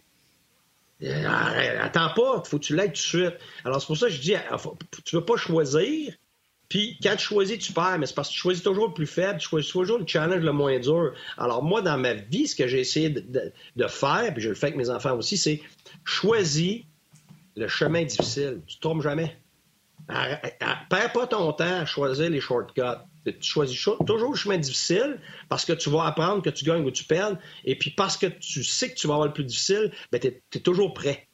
Euh, attends pas, faut que tu l'aides tout de suite. Alors, c'est pour ça que je dis, euh, tu veux pas choisir, puis quand tu choisis, tu perds, mais c'est parce que tu choisis toujours le plus faible, tu choisis toujours le challenge le moins dur. Alors, moi, dans ma vie, ce que j'ai essayé de, faire, puis je le fais avec mes enfants aussi, c'est choisis le chemin difficile. Tu ne tombes jamais. Perds pas ton temps à choisir les shortcuts tu choisis toujours le chemin difficile parce que tu vas apprendre que tu gagnes ou tu perds. Et puis parce que tu sais que tu vas avoir le plus difficile, ben tu es, toujours prêt.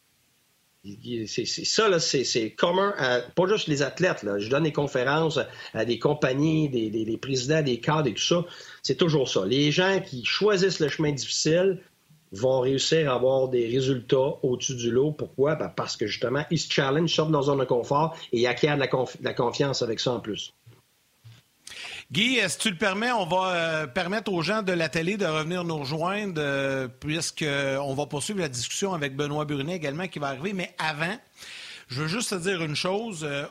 C'est ça, c'est commun, pas juste les athlètes. Je donne des conférences à des compagnies, des présidents, des cadres et tout ça. C'est toujours ça. Les gens qui choisissent le chemin difficile vont réussir à avoir des résultats au-dessus du lot. Pourquoi? Ben parce que justement, ils se challenge, sortent dans un zone de confort et ils acquièrent la, la confiance avec ça en plus. Guy, si tu le permets, on va euh, permettre aux gens de la télé de revenir nous rejoindre, euh, puisqu'on va poursuivre la discussion avec Benoît Brunet également qui va arriver. Mais avant, Je veux juste te dire une chose. Euh,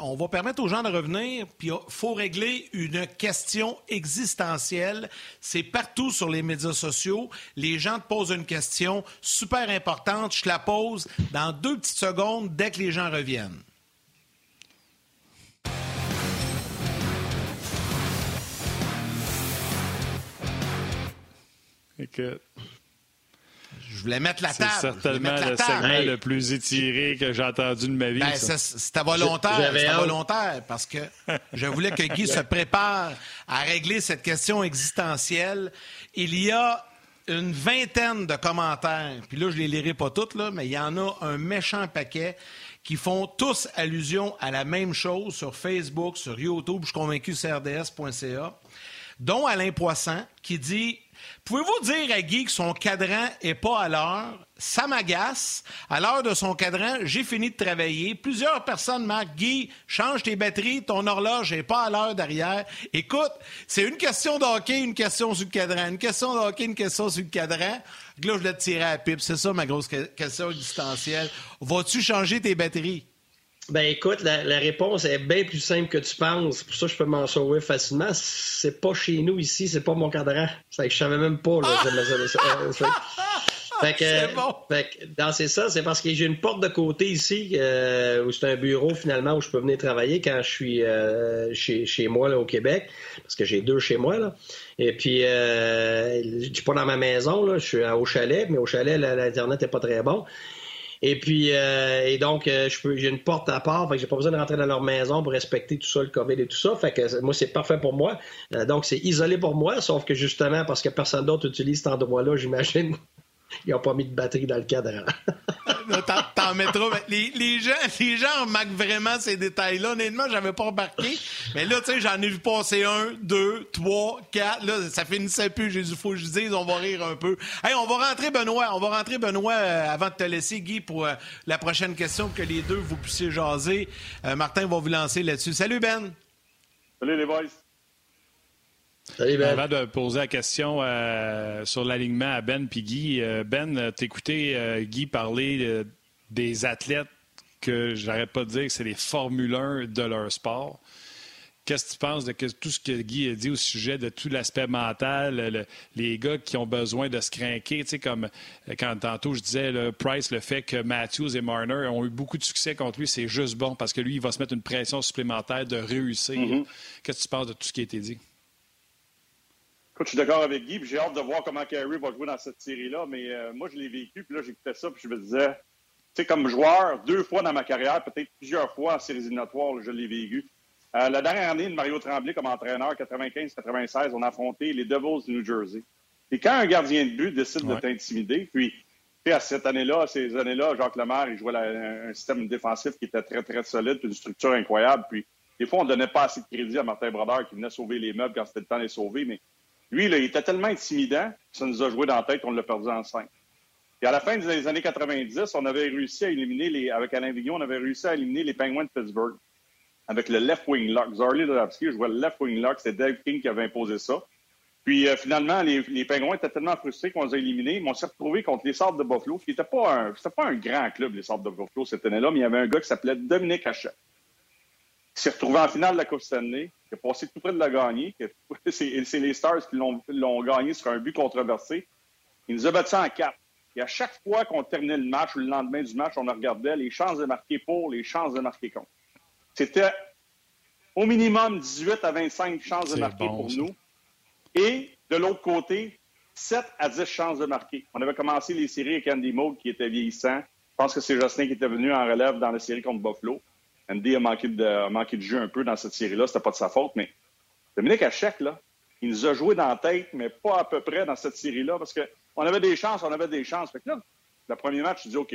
on va permettre aux gens de revenir, puis il faut régler une question existentielle. C'est partout sur les médias sociaux. Les gens te posent une question super importante. Je te la pose dans deux petites secondes dès que les gens reviennent. Écoute. Je voulais mettre la table. C'est certainement le segment le plus étiré que j'ai entendu de ma vie. Ben, c'était volontaire. C'était volontaire parce que je voulais que Guy se prépare à régler cette question existentielle. Il y a une vingtaine de commentaires, puis là, je les lirai pas toutes, là, mais il y en a un méchant paquet qui font tous allusion à la même chose sur Facebook, sur YouTube, je suis convaincu, CRDS.ca, dont Alain Poisson, qui dit Pouvez-vous dire à Guy que son cadran est pas à l'heure? Ça m'agace. À l'heure de son cadran, j'ai fini de travailler. Plusieurs personnes marquent Guy, change tes batteries, ton horloge n'est pas à l'heure derrière. Écoute, c'est une question de hockey, une question sur le cadran. Une question de hockey, une question sur le cadran. Là, je l'ai tiré à la pipe. C'est ça ma grosse question existentielle. Vas-tu changer tes batteries? Ben écoute, la, réponse est bien plus simple que tu penses. Pour ça, je peux m'en sauver facilement. C'est pas chez nous ici, c'est pas mon cadran. C'est que je savais même pas. Là, Fait que, bon. fait dans c'est ça, c'est parce que j'ai une porte de côté ici euh, où c'est un bureau finalement où je peux venir travailler quand je suis euh, chez, chez moi là, au Québec, parce que j'ai deux chez moi là. Et puis euh, je suis pas dans ma maison là, je suis au chalet, mais au chalet l'internet est pas très bon. Et puis, euh, et donc, euh, j'ai une porte à part, fait que j'ai pas besoin de rentrer dans leur maison pour respecter tout ça, le COVID et tout ça. Fait que moi, c'est parfait pour moi. Euh, donc, c'est isolé pour moi, sauf que justement, parce que personne d'autre utilise cet endroit-là, j'imagine, ils n'ont pas mis de batterie dans le cadran. T'en mettras. Les, les, gens, les gens remarquent vraiment ces détails-là. Honnêtement, j'avais pas remarqué. Mais là, tu sais, j'en ai vu passer un, deux, trois, quatre. Là, ça finissait plus. J'ai dit, faut que je dise, on va rire un peu. Hey, on va rentrer, Benoît. On va rentrer, Benoît, euh, avant de te laisser, Guy, pour euh, la prochaine question, que les deux, vous puissiez jaser. Euh, Martin va vous lancer là-dessus. Salut, Ben. Salut, les boys. Ben. Avant de poser la question euh, sur l'alignement à Ben puis Guy, euh, Ben, t'écoutais euh, Guy parler des athlètes que j'arrête pas de dire que c'est les Formule 1 de leur sport. Qu'est-ce que tu penses de tout ce que Guy a dit au sujet de tout l'aspect mental, les gars qui ont besoin de se craquer, tu sais, comme quand tantôt je disais, Price, le fait que Matthews et Marner ont eu beaucoup de succès contre lui, c'est juste bon parce que lui, il va se mettre une pression supplémentaire de réussir. Mm-hmm. Qu'est-ce que tu penses de tout ce qui a été dit? Je suis d'accord avec Guy, puis j'ai hâte de voir comment Carey va jouer dans cette série-là. Mais euh, moi, je l'ai vécu, puis là, j'écoutais ça, puis je me disais, tu sais, comme joueur, deux fois dans ma carrière, peut-être plusieurs fois en séries éliminatoires, je l'ai vécu. Euh, la dernière année de Mario Tremblay comme entraîneur, 95-96, on a affronté les Devils de New Jersey. Et quand un gardien de but décide de t'intimider, puis à cette année-là, ces années-là, Jacques Lemaire, il jouait un système défensif qui était très, très solide, puis une structure incroyable. Puis des fois, on ne donnait pas assez de crédit à Martin Brodeur qui venait sauver les meubles quand c'était le temps de les sauver, mais lui, il était tellement intimidant que ça nous a joué dans la tête qu'on l'a perdu en cinq. Et à la fin des années 90, on avait réussi à éliminer les, avec Alain on avait réussi à éliminer les Penguins de Pittsburgh avec le left wing lock. Zarly Dodowski jouait le left wing lock. C'était Dave King qui avait imposé ça. Puis euh, finalement, les, les, Penguins étaient tellement frustrés qu'on les a éliminés, mais on s'est retrouvé contre les Sables de Buffalo, qui n'était pas un, pas un grand club, les Sables de Buffalo cette année-là, mais il y avait un gars qui s'appelait Dominique Hachette s'est retrouvé en finale de la Coupe Stanley, qui a passé tout près de la gagner. C'est les Stars qui l'ont gagné sur un but controversé. Il nous a battus en quatre. Et à chaque fois qu'on terminait le match ou le lendemain du match, on regardait les chances de marquer pour, les chances de marquer contre. C'était au minimum 18 à 25 chances de marquer pour nous. Et de l'autre côté, 7 à 10 chances de marquer. On avait commencé les séries avec Andy Moog qui était vieillissant. Je pense que c'est Jocelyn qui était venu en relève dans la série contre Buffalo. Andy a manqué de, jeu un peu dans cette série-là. C'était pas de sa faute, mais Dominique Hachek, là, il nous a joué dans la tête, mais pas à peu près dans cette série-là, parce qu'on avait des chances, on avait des chances. Fait que là, le premier match, tu dis, OK,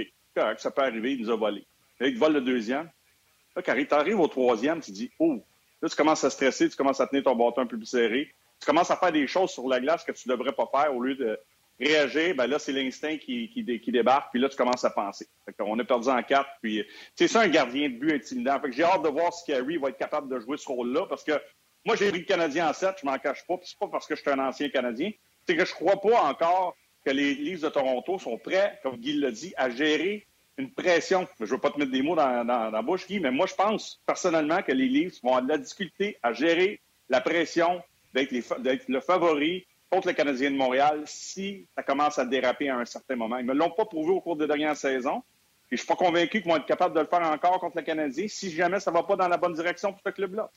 ça peut arriver, il nous a volé. Là, il vole le deuxième. Là, quand tu arrives au troisième, tu dis, oh, là, tu commences à stresser, tu commences à tenir ton bâton un peu plus serré. Tu commences à faire des choses sur la glace que tu ne devrais pas faire au lieu de réagir, ben là, c'est l'instinct qui, qui, débarque, puis là, tu commences à penser. on a perdu en quatre, puis c'est ça un gardien de but intimidant. Fait que j'ai hâte de voir si Carey va être capable de jouer ce rôle-là, parce que moi, j'ai pris le Canadien en 7, je m'en cache pas, puis c'est pas parce que je suis un ancien Canadien, c'est que je crois pas encore que les Leafs de Toronto sont prêts, comme Guy l'a dit, à gérer une pression. Je veux pas te mettre des mots dans, la bouche, Guy, mais moi, je pense personnellement que les Leafs vont avoir de la difficulté à gérer la pression d'être le favori contre le Canadien de Montréal si ça commence à déraper à un certain moment. Ils ne me l'ont pas prouvé au cours des dernières saisons. Et je ne suis pas convaincu qu'ils vont être capables de le faire encore contre le Canadien si jamais ça ne va pas dans la bonne direction pour ce club-là.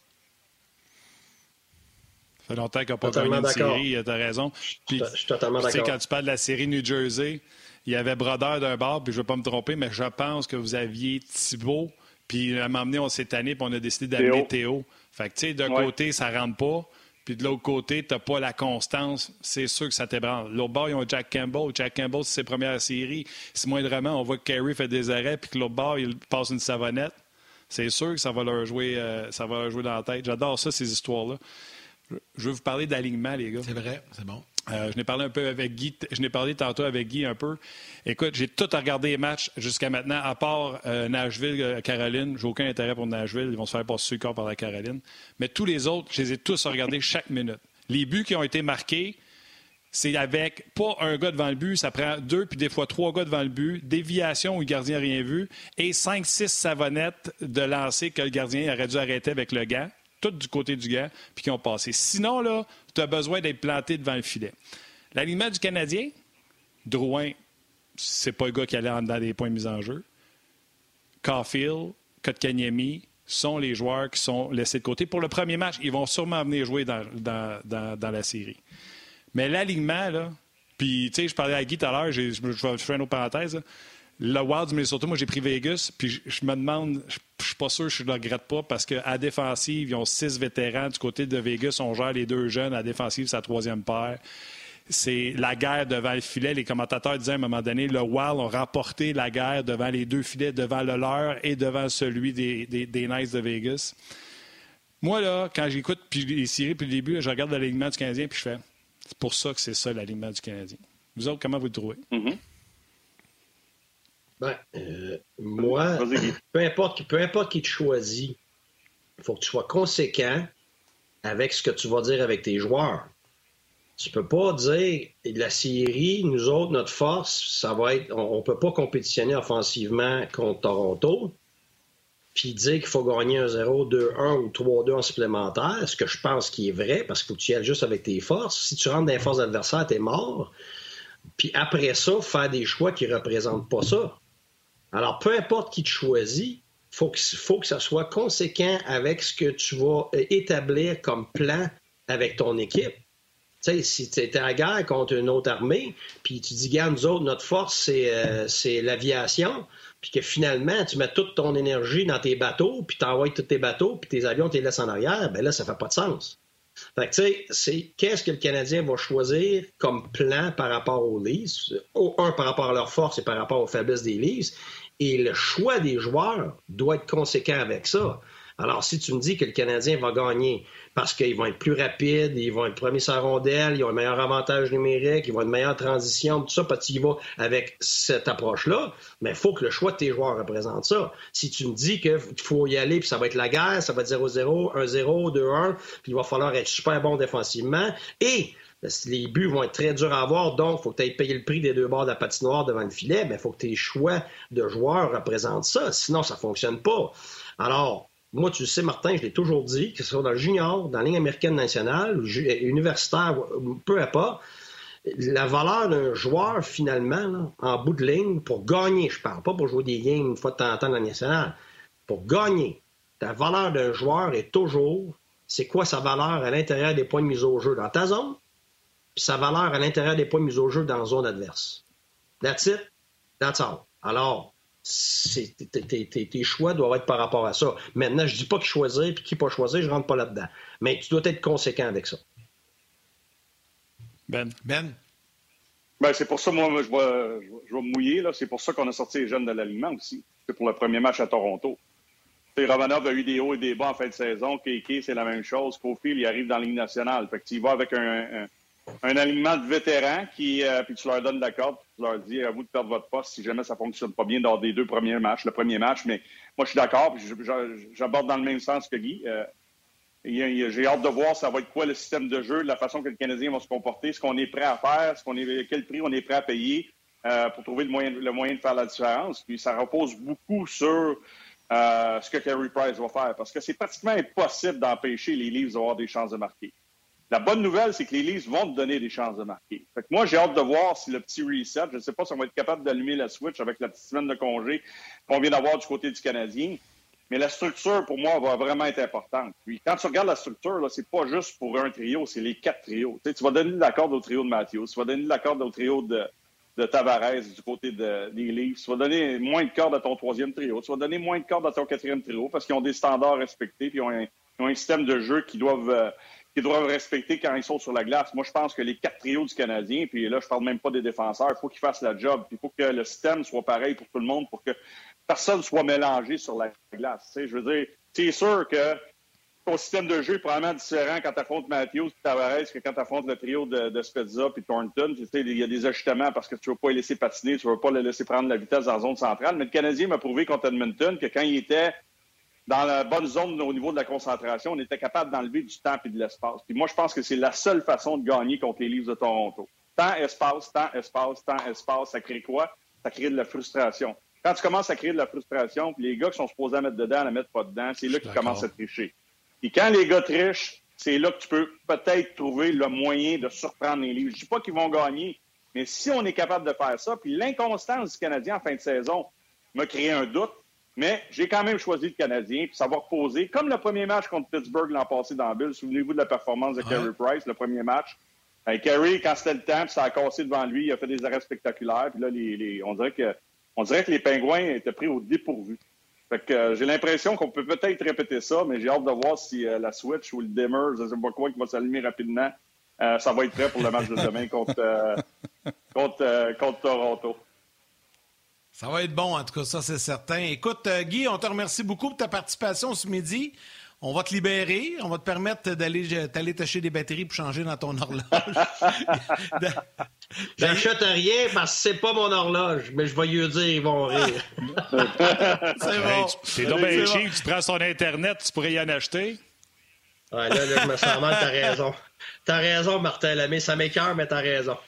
Ça fait longtemps qu'il n'a pas gagné une série, tu as raison. je suis totalement d'accord. Quand tu parles de la série New Jersey, il y avait Brodeur d'un bord, puis je ne vais pas me tromper, mais je pense que vous aviez Thibault, puis à un moment donné, on s'est tanné, puis on a décidé d'amener Théo. Fait que, tu sais, d'un côté, ça ne rentre pas. Puis de l'autre côté, tu n'as pas la constance, c'est sûr que ça t'ébranle. L'autre bord, ils ont Jack Campbell. Jack Campbell, c'est ses premières séries. Si moindrement, on voit que Kerry fait des arrêts puis que l'autre bord, il passe une savonnette, c'est sûr que ça va leur jouer, euh, ça va leur jouer dans la tête. J'adore ça, ces histoires-là. Je veux vous parler d'alignement, les gars. C'est vrai, c'est bon. Euh, je n'ai parlé un peu avec Guy. Je n'ai parlé tantôt avec Guy un peu. Écoute, j'ai tout regardé les matchs jusqu'à maintenant, à part euh, Nashville, euh, Caroline. J'ai aucun intérêt pour Nashville. Ils vont se faire passer le corps par la Caroline. Mais tous les autres, je les ai tous regardés chaque minute. Les buts qui ont été marqués, c'est avec pas un gars devant le but, ça prend deux puis des fois trois gars devant le but, déviation où le gardien n'a rien vu, et cinq, six savonnettes de lancer que le gardien aurait dû arrêter avec le gant tout du côté du gars, puis qui ont passé. Sinon, là, tu as besoin d'être planté devant le filet. L'alignement du Canadien, Drouin, c'est pas le gars qui allait en dedans des points mis en jeu. Caulfield, Kotkaniemi sont les joueurs qui sont laissés de côté. Pour le premier match, ils vont sûrement venir jouer dans, la série. Mais l'alignement, là, puis, tu sais, je parlais à Guy tout à l'heure, je, je, vais faire une autre parenthèse. Le Wild, mais surtout, moi, j'ai pris Vegas, puis je, me demande, je, suis pas sûr, je ne le regrette pas, parce qu'à défensive, ils ont six vétérans. Du côté de Vegas, on gère les deux jeunes. À défensive, sa troisième paire. C'est la guerre devant le filet. Les commentateurs disaient à un moment donné, le Wild ont remporté la guerre devant les deux filets, devant le leur et devant celui des, des, Knights de Vegas. Moi, là, quand j'écoute les séries puis le début, je regarde l'alignement du Canadien puis je fais c'est pour ça que c'est ça l'alignement du Canadien. Vous autres, comment vous le trouvez? Mm-hmm. Ben, euh, moi, peu importe, peu importe qui te choisit, il faut que tu sois conséquent avec ce que tu vas dire avec tes joueurs. Tu peux pas dire la série, nous autres, notre force, ça va être. On, ne peut pas compétitionner offensivement contre Toronto, puis dire qu'il faut gagner un 0, 2, 1 ou 3, 2 en supplémentaire, ce que je pense qui est vrai, parce qu'il faut que tu y ailles juste avec tes forces. Si tu rentres dans les forces adversaires, tu es mort. Puis après ça, faire des choix qui ne représentent pas ça. Alors, peu importe qui te choisit, il faut que, faut que ça soit conséquent avec ce que tu vas euh, établir comme plan avec ton équipe. Tu sais, si tu es en guerre contre une autre armée, puis tu dis, gars, nous autres, notre force, c'est euh, l'aviation, puis que finalement, tu mets toute ton énergie dans tes bateaux, puis tu envoies tous tes bateaux, puis tes avions, tu les laisses en arrière, ben là, ça fait pas de sens. Fait que, tu sais, c'est qu'est-ce que le Canadien va choisir comme plan par rapport aux Leafs? Un, par rapport à leur force et par rapport aux faiblesses des Leafs. Et le choix des joueurs doit être conséquent avec ça. Alors, si tu me dis que le Canadien va gagner parce qu'ils vont être plus rapides, ils vont être premiers la rondelle, ils ont un meilleur avantage numérique, ils vont être une meilleure transition, tout ça, parce qu'il va avec cette approche-là, mais il faut que le choix de tes joueurs représente ça. Si tu me dis qu'il faut y aller, puis ça va être la guerre, ça va être 0-0, 1-0, 2-1, puis il va falloir être super bon défensivement, et les buts vont être très durs à avoir, donc il faut que tu aies payé le prix des deux bords de la patinoire devant le filet, il faut que tes choix de joueurs représentent ça, sinon ça ne fonctionne pas. Alors, moi, tu sais, Martin, je l'ai toujours dit, que ce soit dans le junior, dans la ligne américaine nationale, universitaire, peu importe, la valeur d'un joueur, finalement, en bout de ligne, pour gagner, je parle pas pour jouer des games une fois de temps en temps dans la nationale, pour gagner, la valeur d'un joueur est toujours, c'est quoi sa valeur à l'intérieur des points de mise au jeu dans ta zone, puis sa valeur à l'intérieur des points de mise au jeu dans la zone adverse. That's it, that's all. Alors, tes, choix doivent être par rapport à ça. Maintenant, je dis pas qui choisir puis qui pas choisir, je rentre pas là-dedans. Mais tu dois être conséquent avec ça. Ben. Ben? Ben, c'est pour ça, moi, je vais, je vais me mouiller. C'est pour ça qu'on a sorti les jeunes de l'aliment aussi. C'est pour le premier match à Toronto. T'sais, Romanov a eu des hauts et des bas en fin de saison. Keke, c'est la même chose. Kofi, il arrive dans la ligne nationale. Fait que tu y vas avec un un alignement de vétérans qui, euh, puis tu leur donnes l'accord, tu leur dis à vous de perdre votre poste si jamais ça fonctionne pas bien dans des deux premiers matchs, le premier match. Mais moi, je suis d'accord, j'aborde dans le même sens que Guy. Euh, j'ai hâte de voir ça va être quoi le système de jeu, la façon que le Canadien va se comporter, ce qu'on est prêt à faire, ce qu'on est, quel prix on est prêt à payer. euh, pour trouver le moyen, le moyen de faire la différence. Puis ça repose beaucoup sur euh, ce que Carey Price va faire, parce que c'est pratiquement impossible d'empêcher les Leafs d'avoir des chances de marquer. La bonne nouvelle, c'est que les Leafs vont te donner des chances de marquer. Fait que moi, j'ai hâte de voir si le petit reset, je ne sais pas si on va être capable d'allumer la switch avec la petite semaine de congé qu'on vient d'avoir du côté du Canadien. Mais la structure, pour moi, va vraiment être importante. Puis quand tu regardes la structure, c'est pas juste pour un trio, c'est les quatre trios. Tu, vas donner de la corde au trio de Matthews, tu vas donner de la corde au trio de, Tavares du côté de, des Leafs, tu vas donner moins de cordes à ton troisième trio, tu vas donner moins de cordes à ton quatrième trio parce qu'ils ont des standards respectés, puis ils ont un, ils ont un système de jeu qui doivent... Euh, qu'ils doivent respecter quand ils sont sur la glace. Moi, je pense que les quatre trios du Canadien, puis là, je parle même pas des défenseurs, il faut qu'ils fassent la job. Il faut que le système soit pareil pour tout le monde, pour que personne soit mélangé sur la glace. je veux dire, c'est sûr que ton système de jeu est probablement différent quand tu affrontes Matthews et Tavares que quand tu affrontes le trio de, de Spezza et Thornton. Il y a des ajustements parce que tu ne veux pas les laisser patiner, tu ne veux pas les laisser prendre la vitesse dans la zone centrale. Mais le Canadien m'a prouvé contre Edmonton que quand il était dans la bonne zone au niveau de la concentration, on était capable d'enlever du temps et de l'espace. Puis moi, je pense que c'est la seule façon de gagner contre les Leafs de Toronto. Temps, espace, temps, espace, temps, espace, ça crée quoi? Ça crée de la frustration. Quand tu commences à créer de la frustration, puis les gars qui sont supposés à mettre dedans, à la mettre pas dedans, c'est là qu'ils commencent à tricher. Et quand les gars trichent, c'est là que tu peux peut-être trouver le moyen de surprendre les Leafs. Je dis pas qu'ils vont gagner, mais si on est capable de faire ça, puis l'inconstance du Canadien en fin de saison m'a créé un doute, mais j'ai quand même choisi le Canadien, puis ça va reposer. Comme le premier match contre Pittsburgh l'an passé dans Bill, souvenez-vous de la performance de Carey Price, le premier match. Ben, Carey, quand c'était le temps, ça a cassé devant lui, il a fait des arrêts spectaculaires, puis là, les, on, dirait que, on dirait que les Pingouins étaient pris au dépourvu. Fait que euh, j'ai l'impression qu'on peut peut-être répéter ça, mais j'ai hâte de voir si euh, la Switch ou le dimmer, je ne sais pas quoi, qui va s'allumer rapidement, euh, ça va être prêt pour le match de demain contre, contre, contre Toronto. Ça va être bon, en tout cas, ça, c'est certain. Écoute, euh, Guy, on te remercie beaucoup pour ta participation ce midi. On va te libérer. On va te permettre d'aller t'aller tâcher des batteries pour changer dans ton horloge. J'achète rien parce que c'est pas mon horloge, mais je vais lui dire, ils vont rire. c'est bon. c'est donc bien cheap. Tu prends son Internet, tu pourrais y en acheter. Ouais, là, là, je me sens mal, t'as raison. T'as raison, Martin Lamé. Ça m'écœure, mais t'as raison.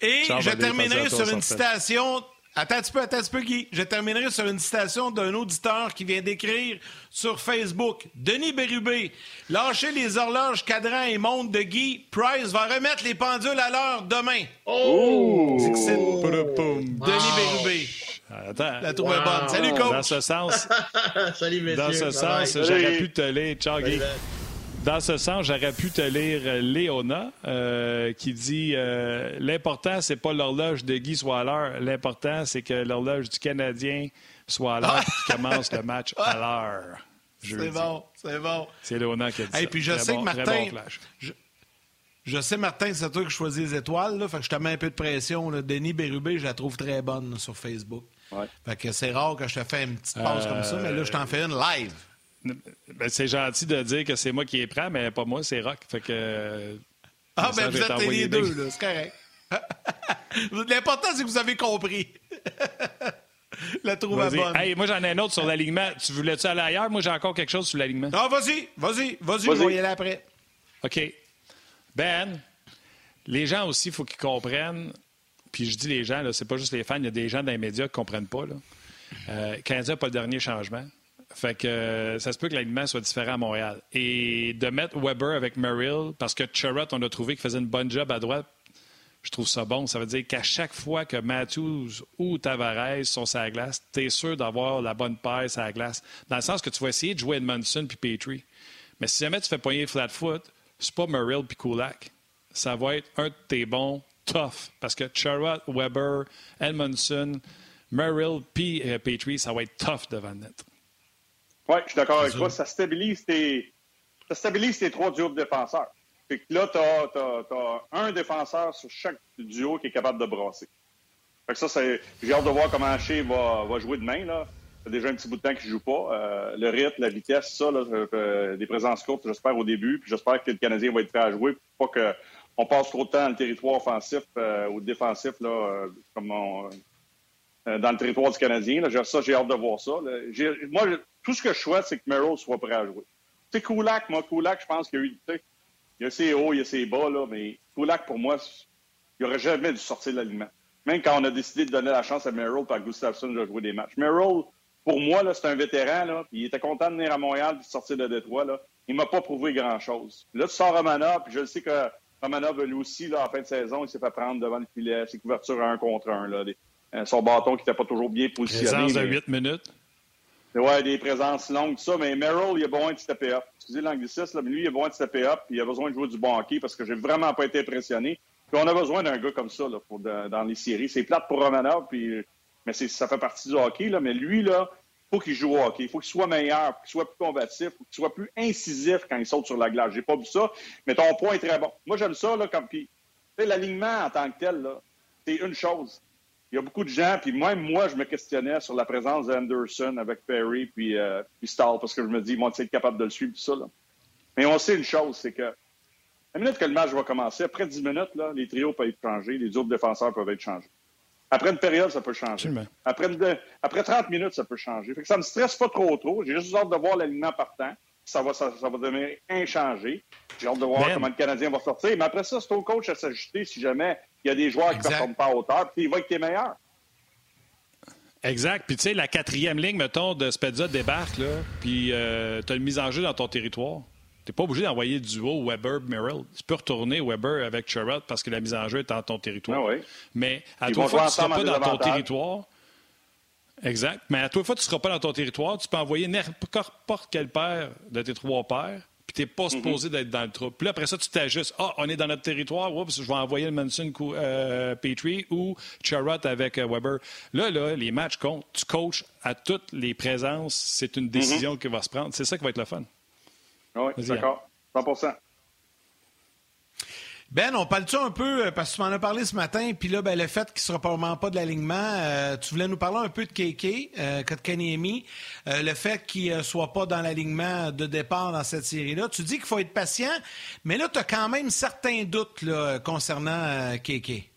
Et je terminerai sur une citation Attends un petit peu, attends un petit peu, Guy. Je terminerai sur une citation d'un auditeur qui vient d'écrire sur Facebook. Denis Bérubé, lâchez les horloges, cadran et montre de Guy. Price va remettre les pendules à l'heure demain. Oh! Denis Bérubé. Attends. La trouve bonne. Salut, coach. Dans ce sens. Salut, messieurs. Dans ce sens, j'aurais pu te lire. Ciao, Guy. Dans ce sens, j'aurais pu te lire Léona euh, qui dit euh, l'important, c'est pas l'horloge de Guy soit à l'heure. L'important, c'est que l'horloge du Canadien soit à l'heure et commence le match à l'heure. C'est bon, c'est bon. C'est Léona qui a dit Et puis je sais que Martin. je, sais, Martin, c'est toi qui choisis les étoiles. Là, fait que je te mets un peu de pression. Là. Denis Bérubé, je la trouve très bonne sur Facebook. Ouais. Fait que c'est rare que je te fais une petite pause comme ça, mais là, je t'en fais une live. Ben, c'est gentil de dire que c'est moi qui est prêt, mais pas moi, c'est Rock. Fait que. Ah, ben vous êtes les deux, là, c'est correct. L'important, c'est que vous avez compris. la trouve à bonne. Hey, moi, j'en ai un autre sur l'alignement. Tu voulais-tu aller ailleurs? Moi, j'ai encore quelque chose sur l'alignement. Ah, vas-y, vas-y, vas-y, vas y aller après. OK. Ben, les gens aussi, il faut qu'ils comprennent. Puis je dis les gens, c'est pas juste les fans, il y a des gens dans les médias qui ne comprennent pas. Là. Euh, Canadien n'a pas le dernier changement. Fait que euh, ça se peut que l'alignement soit différent à Montréal. Et de mettre Weber avec Merrill, parce que Chirot, on a trouvé qu'il faisait une bonne job à droite, je trouve ça bon. Ça veut dire qu'à chaque fois que Matthews ou Tavares sont sur la glace, tu es sûr d'avoir la bonne paire sur la glace. Dans le sens que tu vas essayer de jouer Edmondson puis Petrie. Mais si jamais tu fais poigner flat foot, c'est pas Merrill puis Kulak. Ça va être un de tes bons tough. Parce que Chirot, Weber, Edmondson, Merrill puis euh, Petrie, ça va être tough devant net. Oui, je suis d'accord avec toi. Ça stabilise tes, ça stabilise tes trois duos de défenseurs. Fait que là, tu as, un défenseur sur chaque duo qui est capable de brasser. Fait que ça, c'est, j'ai hâte de voir comment Haché va, va jouer demain. Là. Ça déjà un petit bout de temps qu'il ne joue pas. Euh, le rythme, la vitesse, ça, là, euh, des présences courtes, j'espère au début. Puis j'espère que le Canadien va être prêt à jouer pour pas qu'on passe trop de temps dans le territoire offensif euh, ou défensif, là, comme on, dans le territoire du Canadien. Là. Ça, j'ai hâte de voir ça. Moi, tout ce que je souhaite, c'est que Merrill soit prêt à jouer. Tu sais, Kulak, moi, Kulak, je pense qu'il y a il y a ses hauts, il y a ses bas, là, mais Kulak, pour moi, il n'aurait jamais dû sortir de l'alignement. Même quand on a décidé de donner la chance à Merrill par Gustafsson de jouer des matchs. Merrill, pour moi, c'est un vétéran. Là, il était content de venir à Montréal et de sortir de Détroit. Là. Il m'a pas prouvé grand-chose. Là, tu sors Romanov, puis je sais que Romanov, lui aussi, là, en fin de saison, il s'est fait prendre devant le filet, ses couvertures à un contre un. Là, euh, son bâton qui n'était pas toujours bien positionné. Présence de 8 minutes. Ouais, des présences longues, tout ça. Mais Merrill, il a besoin de stepper up. Excusez l'anglicisme, mais lui, il a besoin de stepper up. Puis il a besoin de jouer du bon hockey parce que j'ai vraiment pas été impressionné. Puis on a besoin d'un gars comme ça là, pour dans les séries. C'est plate pour Romanov, puis, mais ça fait partie du hockey. Là, mais lui, là, faut qu'il joue au hockey. Il faut qu'il soit meilleur, qu'il soit plus combatif, qu'il soit plus incisif quand il saute sur la glace. J'ai pas vu ça, mais ton point est très bon. Moi, j'aime ça, là, comme puis, l'alignement en tant que tel, là, c'est une chose il y a beaucoup de gens, puis même moi, je me questionnais sur la présence d'Anderson avec Perry puis, euh, Stahl, parce que je me dis, ils vont être capables de le suivre, tout ça. Là. Mais on sait une chose, c'est que la minute que le match va commencer, après 10 minutes, là, les trios peuvent être changés, les autres défenseurs peuvent être changés. Après une période, ça peut changer. Après, après 30 minutes, ça peut changer. Fait que ça ne me stresse pas trop trop. J'ai juste hâte de voir l'alignement partant. Ça va, ça, va devenir inchangé. J'ai hâte de voir comment le Canadien va sortir. Mais après ça, c'est au coach à s'ajuster si jamais il y a des joueurs qui ne performent pas à hauteur, puis il va être tes meilleurs. Exact. Puis, tu sais, la quatrième ligne, mettons, de Spezza débarque, là, puis euh, tu as une mise en jeu dans ton territoire. Tu n'es pas obligé d'envoyer du duo Weber-Merrill. Tu peux retourner Weber avec Sherrod parce que la mise en jeu est dans ton territoire. Ah oui. Mais à toi, fois, tu ne seras pas dans ton territoire. Exact. Mais à toi, fois, tu ne seras pas dans ton territoire. Tu peux envoyer n'importe quel père de tes trois pères puis tu n'es pas mhm. supposé d'être dans le trou. Puis là, après ça, tu t'ajustes. Ah, on est dans notre territoire, oups, je vais envoyer le Manson euh, Petrie ou Charrot avec euh, Weber. Là, là, les matchs comptent. Tu coaches à toutes les présences. C'est une décision mhm. qui va se prendre. C'est ça qui va être le fun. Oui, d'accord. 100 ben, on parle-tu un peu, euh, parce que tu m'en as parlé ce matin, puis là, ben, le fait qu'il ne sera pas de l'alignement, euh, tu voulais nous parler un peu de KK, euh, Kotkaniemi, euh, le fait qu'il ne soit pas dans l'alignement de départ dans cette série-là. Tu dis qu'il faut être patient, mais là, tu as quand même certains doutes concernant KK.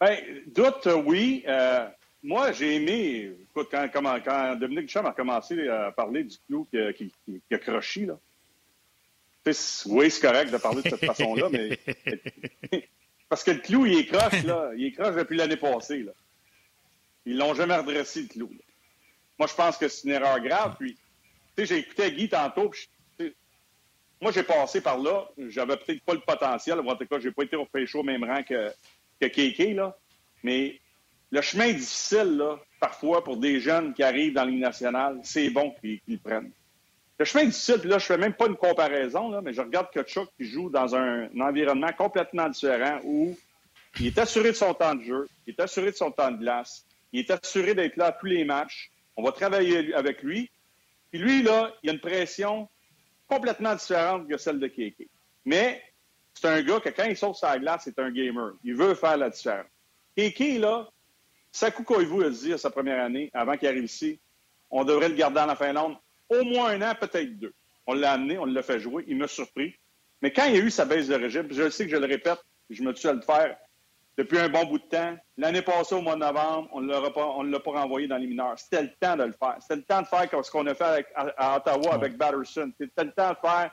Bien, doutes, oui. moi, j'ai aimé, écoute, quand, quand, Dominique Duchamp a commencé à parler du clou qui, qui a croché, là, oui, c'est correct de parler de cette façon-là, mais. Parce que le clou, il est croche, là. Il est croche depuis l'année passée, là. Ils l'ont jamais redressé, le clou. Moi, je pense que c'est une erreur grave. Puis, tu sais, j'ai écouté Guy tantôt. moi, j'ai passé par là. J'avais peut-être pas le potentiel. En tout cas, j'ai pas été au chaud au même rang que, que Kéké, là. Mais le chemin est difficile, là, parfois, pour des jeunes qui arrivent dans Ligue nationale, c'est bon qu'ils le prennent. Le chemin difficile, là, je fais même pas une comparaison, là, mais je regarde Kachuk qui joue dans un, environnement complètement différent où il est assuré de son temps de jeu, il est assuré de son temps de glace, il est assuré d'être là à tous les matchs. On va travailler avec lui. Puis lui, là, il a une pression complètement différente que celle de Keke. Mais c'est un gars que quand il saute sa glace, c'est un gamer. Il veut faire la différence. Keke, là, Saku Koivu a dit à sa première année, avant qu'il arrive ici, on devrait le garder en la Finlande au moins un an, peut-être deux. On l'a amené, on l'a fait jouer, il m'a surpris. Mais quand il y a eu sa baisse de régime, je sais que je le répète, je me tue à le faire depuis un bon bout de temps. L'année passée, au mois de novembre, on ne l'a pas renvoyé dans les mineurs. C'était le temps de le faire. C'était le temps de faire ce qu'on a fait à, Ottawa avec Batterson. C'était le temps de faire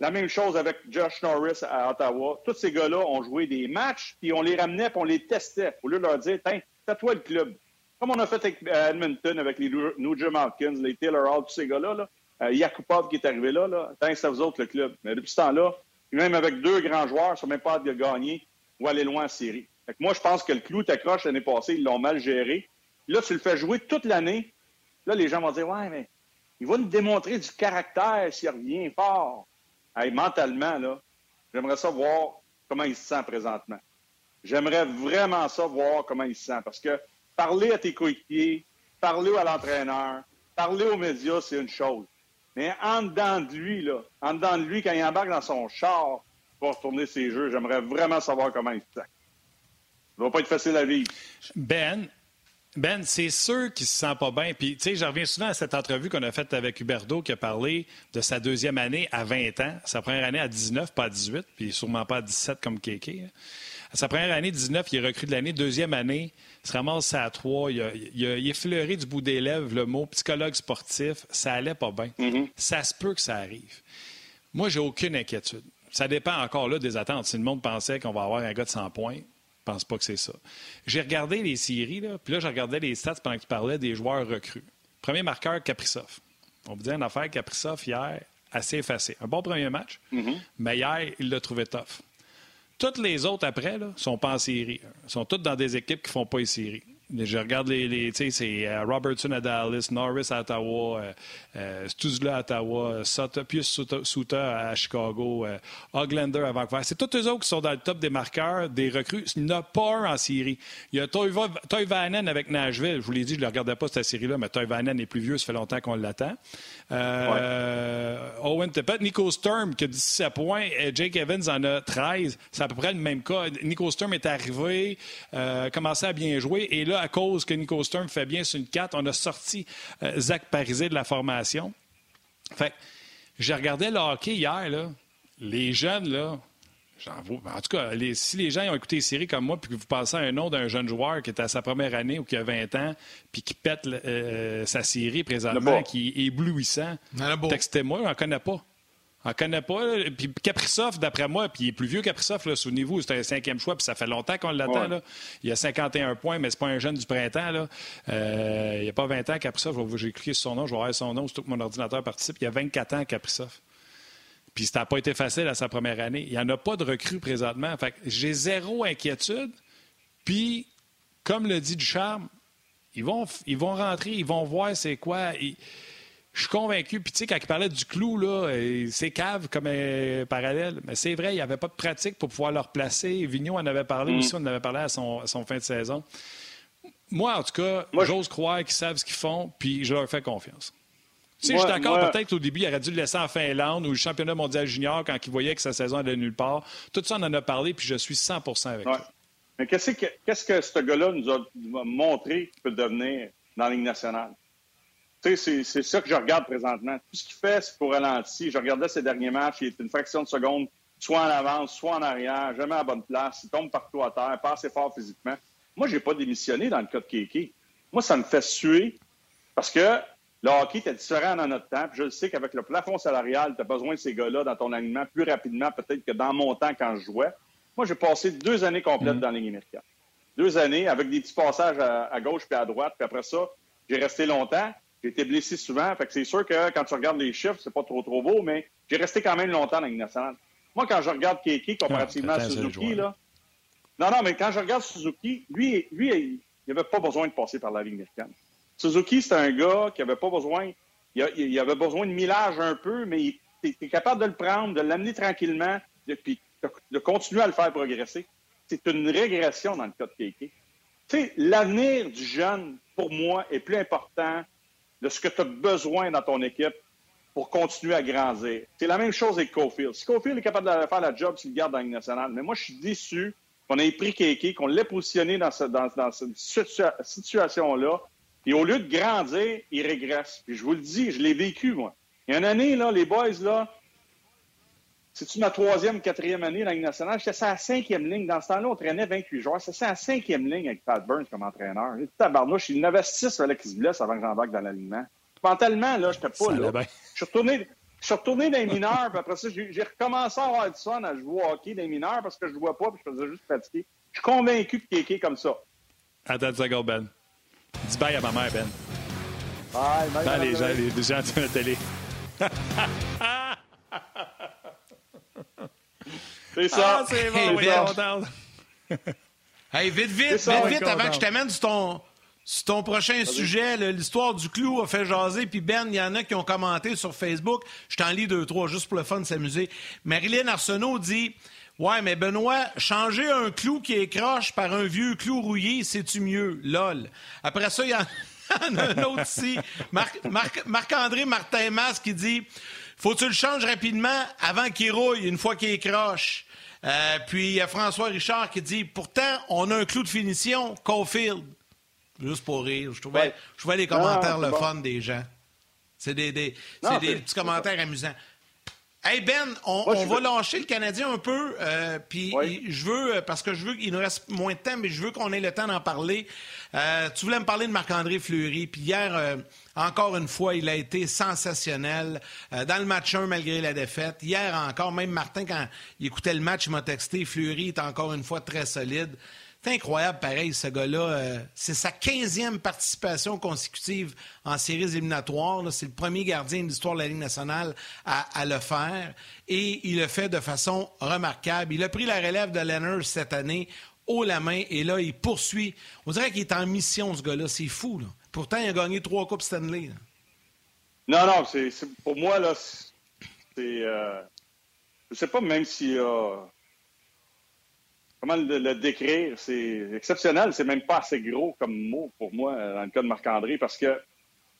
la même chose avec Josh Norris à Ottawa. Tous ces gars-là ont joué des matchs, puis on les ramenait, puis on les testait. Au lieu de leur dire, tiens, fais-toi le club. Comme on a fait avec euh, Edmonton, avec les Nugent Hopkins, les Taylor Hall, tous ces gars-là. Là. Euh, Yakupov qui est arrivé là, là. Thanks à vous autres, le club. Mais depuis ce temps-là, même avec deux grands joueurs, ils ne même pas de gagner ou aller loin en série. Fait moi, je pense que le clou t'accroche l'année passée, ils l'ont mal géré. Là, tu le fais jouer toute l'année. Là, les gens vont dire Ouais, mais il va nous démontrer du caractère s'il revient fort. Mentalement, là, j'aimerais savoir comment il se sent présentement. J'aimerais vraiment savoir comment il se sent. Parce que parler à tes coéquipiers, parler à l'entraîneur, parler aux médias, c'est une chose. Mais en dedans de lui, là, en dedans de lui, quand il embarque dans son char pour retourner ses jeux, j'aimerais vraiment savoir comment il se. Ça va pas être facile à vivre. Ben, ben, c'est sûr qu'il se sent pas bien. Puis, tu sais, je reviens souvent à cette entrevue qu'on a faite avec Huberdo qui a parlé de sa deuxième année à 20 ans, sa première année à 19, pas à 18, puis sûrement pas à 17 comme Kéké. Sa première année, 19, il est recrue de l'année. Deuxième année, il se ramasse à 3. Il a, il, du bout des lèvres le mot psychologue sportif. Ça allait pas bien. Mm-hmm. Ça se peut que ça arrive. Moi, j'ai aucune inquiétude. Ça dépend encore là des attentes. Si le monde pensait qu'on va avoir un gars de 100 points, pense pas que c'est ça. J'ai regardé les séries, là, puis là, je regardais les stats pendant que tu parlais des joueurs recrues. Premier marqueur, Kaprizov. On vous dit une affaire, Kaprizov, hier, assez effacé. Un bon premier match, mm-hmm. mais hier, il l'a trouvé tough. Toutes les autres après, là, sont pas en série. Ils sont toutes dans des équipes qui font pas les séries. Je regarde les. les tu sais, c'est euh, Robertson à Dallas, Norris à Ottawa, euh, euh Stuzla à Ottawa, Sutter, Pius Suter à Chicago, euh, Oglander à Vancouver. C'est tous eux autres qui sont dans le top des marqueurs, des recrues. Il n'y en a pas un en série. Il y a Toivanen avec Nashville. Je vous l'ai dit, je ne le regardais pas cette série-là, mais Toivanen est plus vieux, ça fait longtemps qu'on l'attend. Euh, Owen Tippett, Nico Sturm qui a 17 points, Jake Evans en a 13. C'est à peu près le même cas. Nico Sturm est arrivé, commencé à bien jouer, et là, à cause que Nico Sturm fait bien sur une 4, on a sorti euh, Zach Parisé de la formation. Fait j'ai regardé le hockey hier, là. Les jeunes, là, en tout cas, si les gens ont écouté les séries comme moi, puis que vous pensez à un nom d'un jeune joueur qui est à sa première année ou qui a 20 ans, puis qui pète euh, sa série présentement, qui est éblouissant, textez-moi, on n'en connaît pas. On ne connaît pas. Puis Kaprizov, d'après moi, puis il est plus vieux Kaprizov, souvenez-vous, c'est un cinquième choix, puis ça fait longtemps qu'on l'attend. Il a 51 points, mais c'est pas un jeune du printemps. Là. Euh, il n'y a pas 20 ans, Kaprizov. J'ai cliqué sur son nom, je vais voir son nom, surtout que mon ordinateur participe. Il y a 24 ans, Kaprizov. Puis ça n'a pas été facile à sa première année. Il n'y en a pas de recrue présentement. Fait j'ai zéro inquiétude. Puis, comme le dit Ducharme, ils vont, ils vont rentrer, ils vont voir c'est quoi. Je suis convaincu. Puis, tu sais, quand il parlait du clou, là, c'est cave comme un parallèle. Mais c'est vrai, il n'y avait pas de pratique pour pouvoir le replacer. Vigneault en avait parlé mm. aussi, on en avait parlé à son, à son fin de saison. Moi, en tout cas, j'ose croire qu'ils savent ce qu'ils font, puis je leur fais confiance je suis d'accord, peut-être qu'au début, il aurait dû le laisser en Finlande ou le championnat mondial junior quand il voyait que sa saison allait nulle part. Tout ça, on en a parlé, puis je suis 100% avec ouais. Mais qu'est-ce que, qu'est-ce que ce gars-là nous a montré qu'il peut devenir dans la Ligue nationale? C'est, ça que je regarde présentement. Tout ce qu'il fait, c'est pour ralentir. Je regardais ses derniers matchs, il est une fraction de seconde, soit en avance, soit en arrière, jamais à la bonne place, il tombe partout à terre, pas assez fort physiquement. Moi, je n'ai pas démissionné dans le cas de. Moi, ça me fait suer parce que le hockey était différent dans notre temps. je le sais qu'avec le plafond salarial, tu as besoin de ces gars-là dans ton alignement plus rapidement peut-être que dans mon temps quand je jouais. Moi, j'ai passé deux années complètes mm. dans la Ligue américaine. Deux années avec des petits passages à, gauche puis à droite. Puis après ça, j'ai resté longtemps. J'ai été blessé souvent. Fait que c'est sûr que quand tu regardes les chiffres, c'est pas trop trop beau, mais j'ai resté quand même longtemps dans nationale. Moi, quand je regarde Keke comparativement à Suzuki, là. Non, non, mais quand je regarde Suzuki, lui, lui, il n'avait pas besoin de passer par la Ligue américaine. Suzuki, c'est un gars qui avait pas besoin. Il, avait besoin de millage un peu, mais il est capable de le prendre, de l'amener tranquillement, puis de, continuer à le faire progresser. C'est une régression dans le cas de Kéké. Tu sais, l'avenir du jeune, pour moi, est plus important de ce que tu as besoin dans ton équipe pour continuer à grandir. C'est la même chose avec Cofield. Si Cofield est capable de faire la job, s'il le garde dans la nationale. Mais moi, je suis déçu qu'on ait pris Kéké, qu'on l'ait positionné dans, dans cette situation-là, et au lieu de grandir, il régresse. Puis je vous le dis, je l'ai vécu, moi. Il y a une année, là, les boys, là, c'est-tu ma troisième, quatrième année dans la Ligue nationale? J'étais à la cinquième ligne. Dans ce temps-là, on traînait 28 joueurs. C'était à la cinquième ligne avec Pat Burns comme entraîneur. Tabarnouche. Il y en avait six qui se blessent avant que j'embarque dans l'alignement. Mentalement, là, j'étais pas là. Je suis retourné, je suis retourné dans les mineurs, puis après ça, j'ai recommencé à avoir du fun à jouer au hockey dans les mineurs parce que je ne jouais pas, puis je faisais juste fatiguer. Je suis convaincu que Kéké comme ça. Attends une seconde, Ben. Dis bye à ma mère, Ben. Bye, bye. bye les, gens, les gens de la télé. c'est ça. Ah, c'est bon, hey, oui, hey, vite, vite, ça, vite, vite, avant que je t'amène sur ton, sur ton prochain sujet, l'histoire du clou a fait jaser. Puis Ben, il y en a qui ont commenté sur Facebook. Je t'en lis deux, trois, juste pour le fun de s'amuser. Marilyn Arsenault dit Ouais, mais Benoît, changer un clou qui est croche par un vieux clou rouillé, c'est-tu mieux? Lol. Après ça, il y en a un autre ici. Marc-André Martin Mas qui dit Faut tu le changer rapidement avant qu'il rouille, une fois qu'il est croche? Euh, puis il y a François Richard qui dit Pourtant, on a un clou de finition, Caulfield. Juste pour rire. Je trouvais, je les commentaires le fun des gens. C'est des, des, des petits commentaires amusants. Hey Ben, on, va lâcher le Canadien un peu, euh, puis je veux, parce que je veux qu'il nous reste moins de temps, mais je veux qu'on ait le temps d'en parler. Euh, tu voulais me parler de Marc-André Fleury, puis hier, euh, encore une fois, il a été sensationnel dans le match 1 malgré la défaite. Hier encore, même Martin, quand il écoutait le match, il m'a texté, Fleury est encore une fois très solide. C'est incroyable, pareil, ce gars-là. Euh, c'est sa 15e participation consécutive en séries éliminatoires. C'est le premier gardien de l'histoire de la Ligue nationale à, le faire. Et il le fait de façon remarquable. Il a pris la relève de Leonard cette année haut la main. Et là, il poursuit. On dirait qu'il est en mission, ce gars-là. C'est fou. Pourtant, il a gagné trois Coupes Stanley. Non, non, c'est, pour moi, là, c'est. Euh, je sais pas même s'il a comment le, décrire? C'est exceptionnel. C'est même pas assez gros comme mot pour moi dans le cas de Marc-André parce que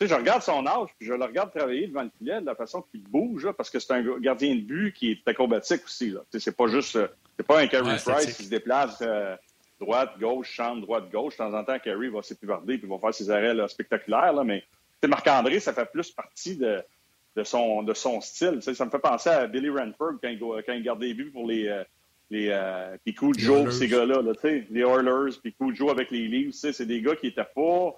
je regarde son âge, puis je le regarde travailler devant le filet de la façon qu'il bouge, parce que c'est un gardien de but qui est acrobatique aussi. C'est pas juste, c'est pas un Carey Price qui se déplace euh, droite, gauche, chambre, droite, gauche. De temps en temps, Carey va s'épivarder puis va faire ses arrêts spectaculaires. Là, mais Marc-André, ça fait plus partie de, son, de son style. ça me fait penser à Billy Ranford quand il, quand il gardait les buts pour les, euh, les euh, puis Joe, ces gars-là, là, les Oilers, puis Joe avec les Leafs, c'est des gars qui étaient pas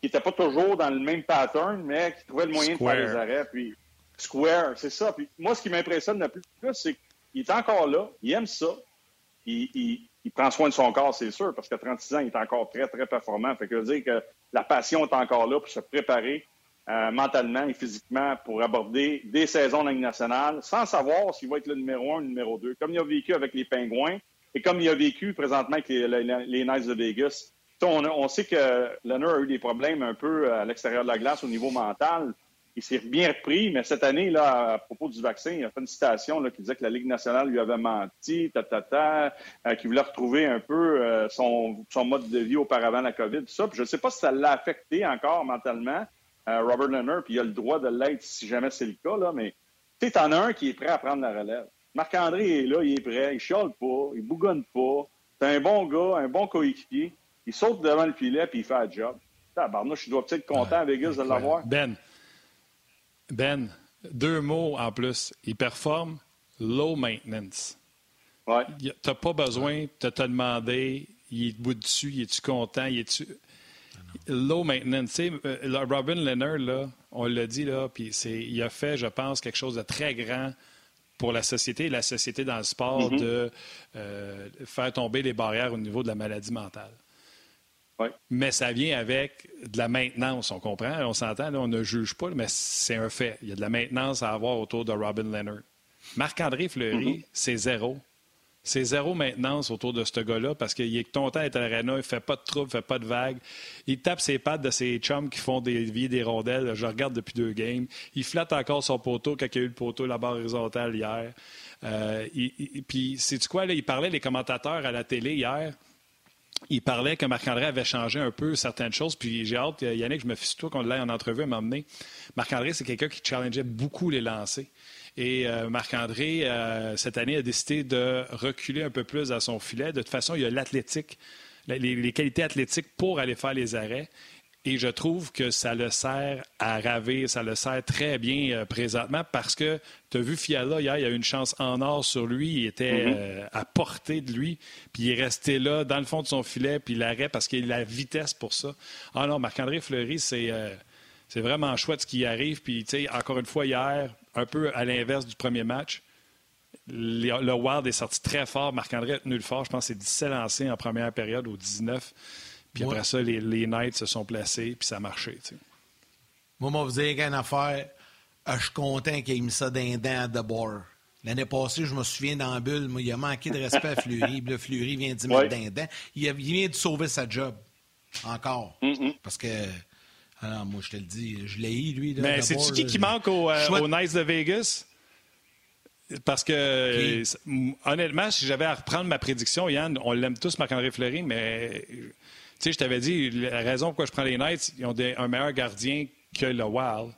qui étaient pas toujours dans le même pattern, mais qui trouvaient le moyen de faire les arrêts. Puis Square, c'est ça. Puis moi, ce qui m'impressionne le plus, c'est qu'il est encore là, il aime ça, il, il, prend soin de son corps, c'est sûr, parce qu'à 36 ans, il est encore très, très performant. Fait que veut dire que la passion est encore là pour se préparer euh, mentalement et physiquement pour aborder des saisons de Ligue nationale sans savoir s'il va être le numéro un ou le numéro deux, comme il a vécu avec les Pingouins et comme il a vécu présentement avec les, les, de Vegas. On, sait que Leonard a eu des problèmes un peu à l'extérieur de la glace au niveau mental. Il s'est bien repris, mais cette année, là, à propos du vaccin, il a fait une citation qui disait que la Ligue nationale lui avait menti, ta, ta, ta euh, qu'il voulait retrouver un peu euh, son, son, mode de vie auparavant la COVID, tout ça. je ne sais pas si ça l'a affecté encore mentalement, Robert Leonard, puis il a le droit de l'être si jamais c'est le cas, là, mais tu sais, en as un qui est prêt à prendre la relève. Marc-André est là, il est prêt, il chiale pas, il bougonne pas. C'est un bon gars, un bon coéquipier. Il saute devant le filet puis il fait le job. Tabarnouche, je dois peut-être être content à Vegas de l'avoir. Ben, Ben, deux mots en plus. Il performe low maintenance. Ouais. Tu n'as pas besoin de te demander, il est debout dessus, il est-tu content, il est-tu low maintenance. Euh, Robin Leonard, là, on l'a dit, là, puis il a fait, je pense, quelque chose de très grand pour la société et la société dans le sport mm-hmm. de euh, faire tomber les barrières au niveau de la maladie mentale. Mais ça vient avec de la maintenance, on comprend, on s'entend, on ne juge pas, mais c'est un fait. Il y a de la maintenance à avoir autour de Robin Leonard. Marc-André Fleury, mm-hmm. c'est zéro. C'est zéro maintenance autour de ce gars-là parce qu'il est content d'être à l'arena, il ne fait pas de trouble, il ne fait pas de vagues. Il tape ses pattes de ses chums qui font des vies des rondelles. Je regarde depuis deux games. Il flatte encore son poteau quand il y a eu le poteau, la barre horizontale hier. Euh, puis, c'est quoi, là, il parlait, les commentateurs à la télé hier, il parlait que Marc-André avait changé un peu certaines choses. Puis j'ai hâte, Yannick, je me fie toi qu'on l'ait en entrevue à m'emmener. Marc-André, c'est quelqu'un qui challengeait beaucoup les lancers. Et euh, Marc-André, euh, cette année, a décidé de reculer un peu plus à son filet. De toute façon, il y a l'athlétique, les, qualités athlétiques pour aller faire les arrêts. Et je trouve que ça le sert à ravir, ça le sert très bien euh, présentement parce que tu as vu Fiala hier, il y a eu une chance en or sur lui, il était mm-hmm. à portée de lui, puis il est resté là dans le fond de son filet, puis l'arrêt parce qu'il a la vitesse pour ça. Ah non, Marc-André Fleury, c'est c'est vraiment chouette ce qui arrive. Puis, tu sais, encore une fois, hier, un peu à l'inverse du premier match, le Wild est sorti très fort. Marc-André a tenu le fort. Je pense que c'est 17 lancés en première période au 19. Puis après ça, les, Knights se sont placés, puis ça a marché. Moi, je vais vous dire une affaire. Ah, je suis content qu'il ait mis ça d'un dent à Debord. L'année passée, je me souviens dans la bulle, moi, il a manqué de respect à Fleury. le Fleury vient d'y mettre d'un dent. Il, vient de sauver sa job. Encore. Parce que alors, ah moi, je te le dis, je l'ai eu, lui. Mais c'est-tu qui qui manque au, euh, Nice de Vegas? Parce que, honnêtement, si j'avais à reprendre ma prédiction, Yann, on l'aime tous, Marc-André Fleury, mais tu sais, je t'avais dit, la raison pourquoi je prends les Knights, ils ont un meilleur gardien que le Wild.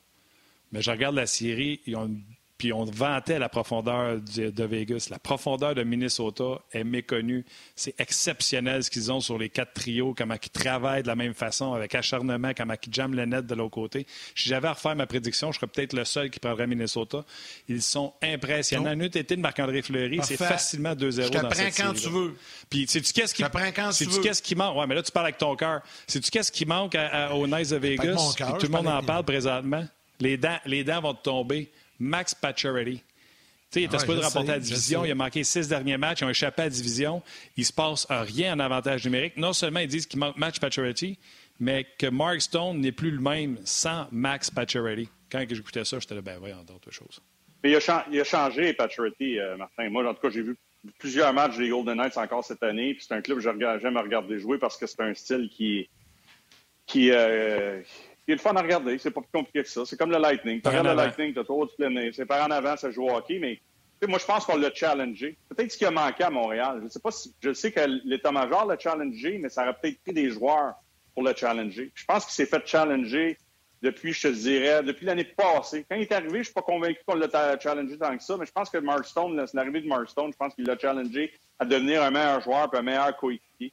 Mais je regarde la série, ils ont une puis on vantait la profondeur de Vegas. La profondeur de Minnesota est méconnue. C'est exceptionnel ce qu'ils ont sur les quatre trios, comment ils travaillent de la même façon, avec acharnement, comment ils jamment le net de l'autre côté. Si j'avais à refaire ma prédiction, je serais peut-être le seul qui prendrait Minnesota. Ils sont impressionnants. Une été de Marc-André Fleury, c'est facilement 2-0 dans cette quand tu veux. Puis, sais-tu qu'est-ce qui, sais-tu qu'est-ce qui manque? Ouais, mais là, tu parles avec ton cœur. Sais-tu qu'est-ce qui manque au Nice de Vegas? tout le monde en parle présentement. Les dents, les dents vont te tomber. Max Pacioretty. il était ah supposé remporter la division. Il a manqué six derniers matchs. Ils ont échappé à la division. Il ne se passe rien en avantage numérique. Non seulement ils disent qu'il manque Match Pacioretty, mais que Mark Stone n'est plus le même sans Max Pacioretty. Quand j'écoutais ça, j'étais là, ben voyons d'autres choses. Mais il a, il a changé, Pacioretty, euh, Martin. Moi, en tout cas, j'ai vu plusieurs matchs des Golden Knights encore cette année. Puis c'est un club que j'aime regarder jouer parce que c'est un style qui, qui, euh, qui est le fun à regarder. C'est pas plus compliqué que ça. C'est comme le Lightning. Tu regardes le Lightning, tu as trop de plein C'est par en avant, ça joue au hockey, mais moi, je pense qu'on l'a challengé. Peut-être ce qui a manqué à Montréal. Je sais pas si, je sais que l'état-major l'a challengé, mais ça aurait peut-être pris des joueurs pour le challenger. Je pense qu'il s'est fait challenger depuis, je te dirais, depuis l'année passée. Quand il est arrivé, je suis pas convaincu qu'on l'a challengé tant que ça, mais je pense que Mark Stone, c'est l'arrivée de Mark Stone, je pense qu'il l'a challengé à devenir un meilleur joueur et un meilleur coéquipier.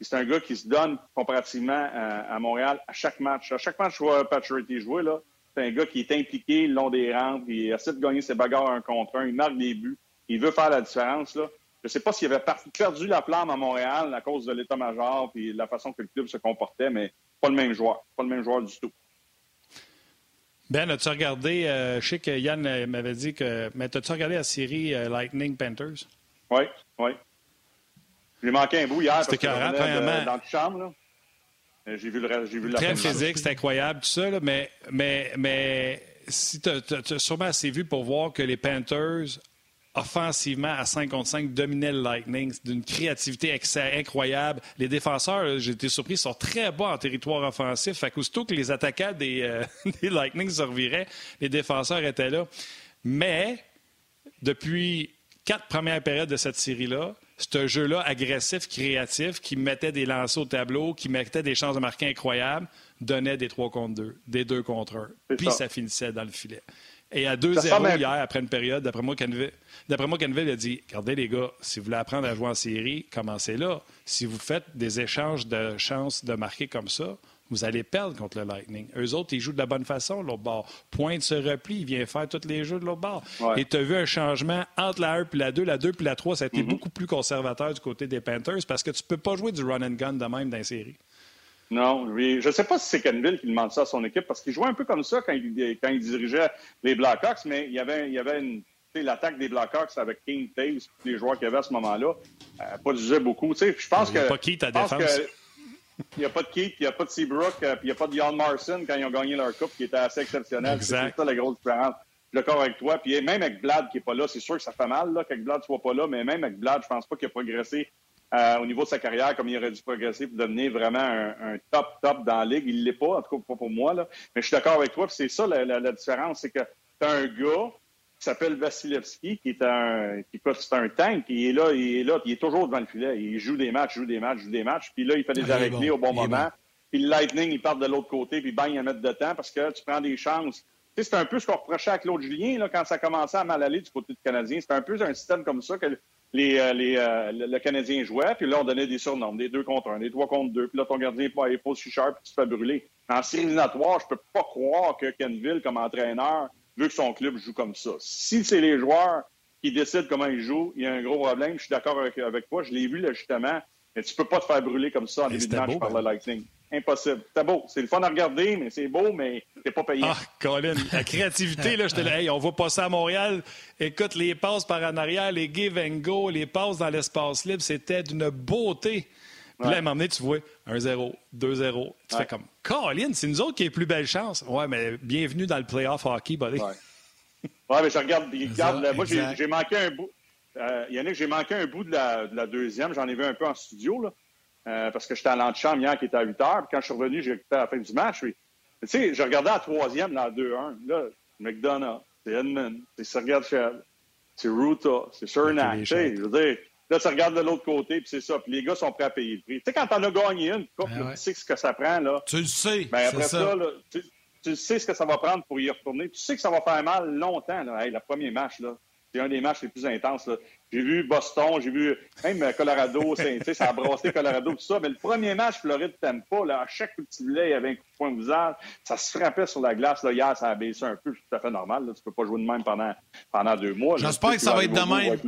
C'est un gars qui se donne comparativement à, Montréal à chaque match. À chaque match, je vois Patrick jouer, là. C'est un gars qui est impliqué le long des rangs, il essaie de gagner ses bagarres un contre un, il marque des buts, il veut faire la différence. Là. Je ne sais pas s'il avait perdu la flamme à Montréal à cause de l'état-major et la façon que le club se comportait, mais pas le même joueur. Pas le même joueur du tout. Ben, as-tu regardé, euh, je sais que Yann euh, m'avait dit que, mais as-tu regardé la série euh, Lightning Panthers? Oui, oui. J'ai manqué un bout hier parce que dans la chambre. Là. J'ai vu, le, j'ai vu la Très physique, c'est incroyable, tout ça, là, mais, mais, mais si tu as, sûrement assez vu pour voir que les Panthers, offensivement, à 5 contre 5, dominaient le Lightning d'une créativité incroyable. Les défenseurs, j'ai été surpris, sont très bons en territoire offensif. Fait qu'aussitôt que les attaquants des, euh, des Lightning se reviraient, les défenseurs étaient là. Mais, depuis quatre premières périodes de cette série-là, ce jeu-là agressif, créatif, qui mettait des lancers au tableau, qui mettait des chances de marquer incroyables, donnait des 3 contre 2, des 2 contre 1. Puis ça. finissait dans le filet. Et à 2-0 hier, après une période, d'après moi, Canville, d'après moi, Canville a dit Regardez, les gars, si vous voulez apprendre à jouer en série, commencez là. Si vous faites des échanges de chances de marquer comme ça, vous allez perdre contre le Lightning. Eux autres, ils jouent de la bonne façon, l'autre bord. Pointe se repli, il vient faire tous les jeux de l'autre bord. Et tu as vu un changement entre la 1 et la 2. La 2 puis la 3, ça a été mm-hmm. beaucoup plus conservateur du côté des Panthers parce que tu peux pas jouer du run and gun de même dans les séries. Non, oui. Je ne sais pas si c'est Kenville qui demande ça à son équipe parce qu'il jouait un peu comme ça quand il, quand il dirigeait les Blackhawks, mais il y avait, il y avait une l'attaque des Blackhawks avec King Taves, les joueurs qu'il y avait à ce moment-là, euh, pas disait beaucoup. Je pense que. Pas qui ta défense? Il n'y a pas de Keith, il n'y a pas de Seabrook, euh, puis il n'y a pas de Jan Marson quand ils ont gagné leur coupe, qui était assez exceptionnel. C'est ça la grosse différence. Je suis d'accord avec toi. Puis même avec Blad qui n'est pas là, c'est sûr que ça fait mal là, qu'avec Blad ne soit pas là, mais même avec Blad, je pense pas qu'il a progressé euh, au niveau de sa carrière comme il aurait dû progresser pour devenir vraiment un, top, top dans la ligue. Il ne l'est pas, en tout cas pas pour moi. Là. Mais je suis d'accord avec toi. C'est ça la, la, différence, c'est que tu as un gars qui s'appelle Vasilevski, qui est un, qui c'est un tank, il est là, il est là, puis il est toujours devant le filet. Il joue des matchs, joue des matchs, joue des matchs, puis là, il fait des arrêts au bon moment. Puis le Lightning, il part de l'autre côté, puis bang, il mettre de temps parce que tu prends des chances. Tu sais, c'est un peu ce qu'on reprochait à Claude Julien là, quand ça commençait à mal aller du côté du Canadien. C'était un peu un système comme ça que les, euh, les, euh, le Canadien jouait, puis là, on donnait des surnoms, des deux contre un, des trois contre deux, puis là, ton gardien est pas aussi cher, puis tu te fais brûler. En série je peux pas croire que Kenville, comme entraîneur, veut que son club joue comme ça. Si c'est les joueurs qui décident comment ils jouent, il y a un gros problème. Je suis d'accord avec, avec toi. Je l'ai vu, là, justement. Mais tu peux pas te faire brûler comme ça en début de match par le Lightning. Impossible. C'était beau. C'est le fun à regarder, mais c'est beau, mais t'es pas payé. Ah, Colin, la créativité, là, je te là, hey, on va passer à Montréal. Écoute, les passes par en arrière, les give and go, les passes dans l'espace libre, c'était d'une beauté. Puis là, à un moment donné, tu vois 1-0, 2-0. Tu fais comme, Colin, c'est nous autres qui avons plus belle chance. Ouais, mais bienvenue dans le playoff hockey, buddy. Ouais, ouais mais je regarde, regarde moi, j'ai manqué un bout. Euh, Yannick, j'ai manqué un bout de la, de la deuxième. J'en ai vu un peu en studio, là, euh, parce que j'étais à l'antichambre hier qui était à 8 heures. Puis quand je suis revenu, j'ai écouté à la fin du match. Tu sais, je regardais la troisième, la 2-1. Là, McDonough, c'est Edmund, c'est Sergei c'est Ruta, c'est Cernak. Tu sais, je veux dire, Là, tu regardes de l'autre côté, puis c'est ça. Puis les gars sont prêts à payer le prix. Tu sais, quand t'en as gagné une coupe, ben tu sais ce que ça prend. Là. Tu le sais. Ben, après ça, là, tu, sais ce que ça va prendre pour y retourner. Tu sais que ça va faire mal longtemps. Là. Hey, le premier match, là, c'est un des matchs les plus intenses. J'ai vu Boston, j'ai vu même Colorado, ça a brassé Colorado, tout ça. Mais le premier match, Floride t'aime pas. Là, à chaque petit filet, il y avait un coup de poing de visage. Ça se frappait sur la glace. Là, hier, ça a baissé un peu. C'est tout à fait normal. Là. Tu peux pas jouer de même pendant, pendant deux mois. J'espère que ça va être de même.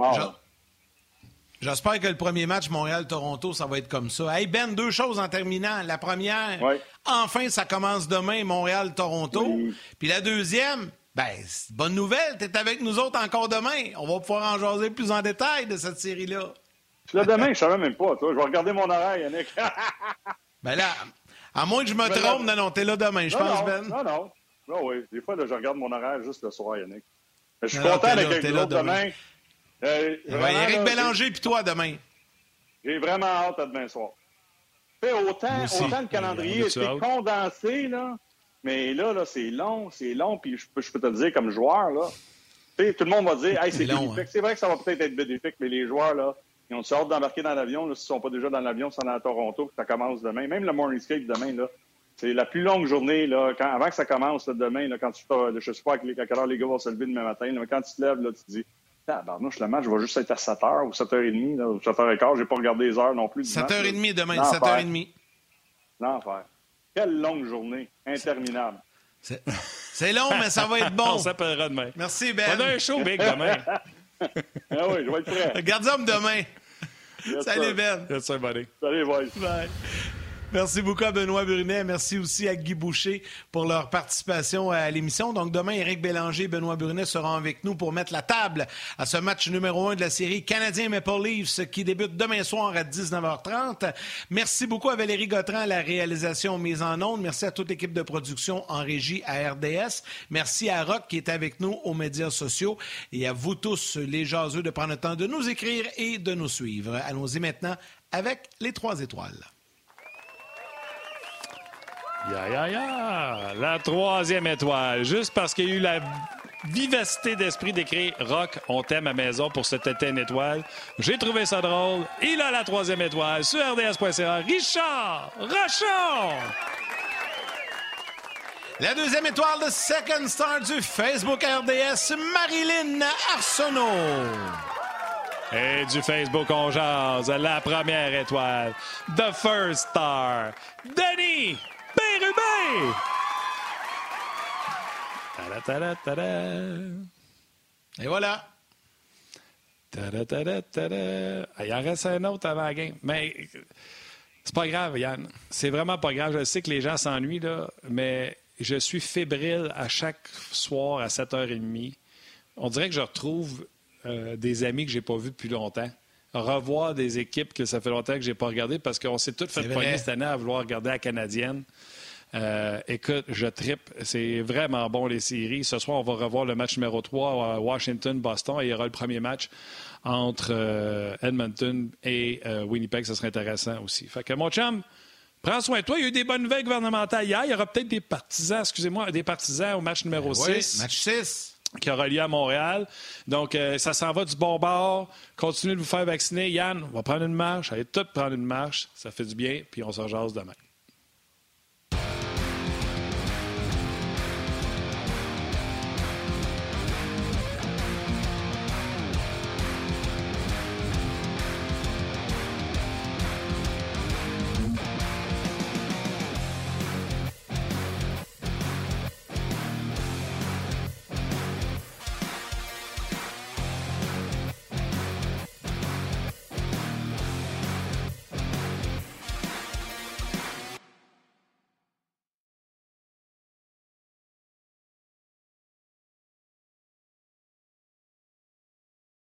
J'espère que le premier match Montréal-Toronto, ça va être comme ça. Hey Ben, deux choses en terminant. La première, enfin, ça commence demain, Montréal-Toronto. Puis la deuxième, Ben, bonne nouvelle, tu es avec nous autres encore demain. On va pouvoir en jaser plus en détail de cette série-là. L'as demain, je ne savais même pas, toi. Je vais regarder mon horaire, Yannick. ben là, à moins que je me trompe, non, non, t'es là demain, je pense, Ben. Non, non. Non, oui. Des fois, là, je regarde mon horaire juste le soir, Yannick. Je suis content d'être avec vous demain. Euh, Éric Bélanger puis toi demain. J'ai vraiment hâte à demain soir. Fait, autant, autant le calendrier était condensé, là, mais là, là c'est long, c'est long, puis je peux, je peux te le dire comme joueur, là. tout le monde va dire, hey, c'est bénéfique. Hein. C'est vrai que ça va peut-être être bénéfique, mais les joueurs, là, ils ont hâte d'embarquer dans l'avion. S'ils ne sont pas déjà dans l'avion, c'est à Toronto, ça commence demain. Même le morning skate demain, là, c'est la plus longue journée, là, quand, avant que ça commence demain, là, quand tu je sais pas à quelle heure les gars vont se lever demain matin, mais quand tu te lèves, là, tu te dis, ah, le match va juste être à 7h ou 7h30, là, ou 7h15. J'ai pas regardé les heures non plus. 7h30 demain, 7h30. L'enfer. Quelle longue journée, interminable. C'est long, mais ça va être bon. On s'appellera demain. Merci, Ben. On a un show big demain. ah oui, je vais être prêt. Garde-homme demain. Salut, Ben. Yes, buddy. Salut, boys. Bye. Merci beaucoup à Benoît Brunet. Merci aussi à Guy Boucher pour leur participation à l'émission. Donc demain, Éric Bélanger et Benoît Brunet seront avec nous pour mettre la table à ce match numéro un de la série Canadien Maple Leafs qui débute demain soir à 19h30. Merci beaucoup à Valérie Gautran à la réalisation mise en onde. Merci à toute l'équipe de production en régie à RDS. Merci à Rock qui est avec nous aux médias sociaux et à vous tous les jaseux de prendre le temps de nous écrire et de nous suivre. Allons-y maintenant avec les trois étoiles. Ya, ya, ya! La troisième étoile. Juste parce qu'il y a eu la vivacité d'esprit d'écrire Rock, on t'aime à maison pour cette une étoile. J'ai trouvé ça drôle. Il a la troisième étoile sur RDS.ca. Richard Rochon! La deuxième étoile de Second Star du Facebook RDS, Marilyn Arsenault. Et du Facebook On Jase, la première étoile, The First Star, Denis! Et voilà. Ah, il en reste un autre avant la game. Mais c'est pas grave, Yann. C'est vraiment pas grave. Je sais que les gens s'ennuient, là, mais je suis fébrile à chaque soir à 7h30. On dirait que je retrouve euh, des amis que j'ai pas vus depuis longtemps. Revoir des équipes que ça fait longtemps que j'ai pas regardé parce qu'on s'est tous fait poigner cette année à vouloir regarder la canadienne. Euh, écoute, je tripe. C'est vraiment bon, les séries. Ce soir, on va revoir le match numéro 3 à Washington-Boston et il y aura le premier match entre euh, Edmonton et euh, Winnipeg. Ce serait intéressant aussi. Fait que, mon chum, prends soin de toi. Il y a eu des bonnes nouvelles gouvernementales hier. Il y aura peut-être des partisans, excusez-moi, des partisans au match numéro 6. Oui, match 6 qui aura lieu à Montréal. Donc, ça s'en va du bon bord. Continuez de vous faire vacciner. Yann, on va prendre une marche. Allez, tout prendre une marche. Ça fait du bien. Puis on se rejase demain.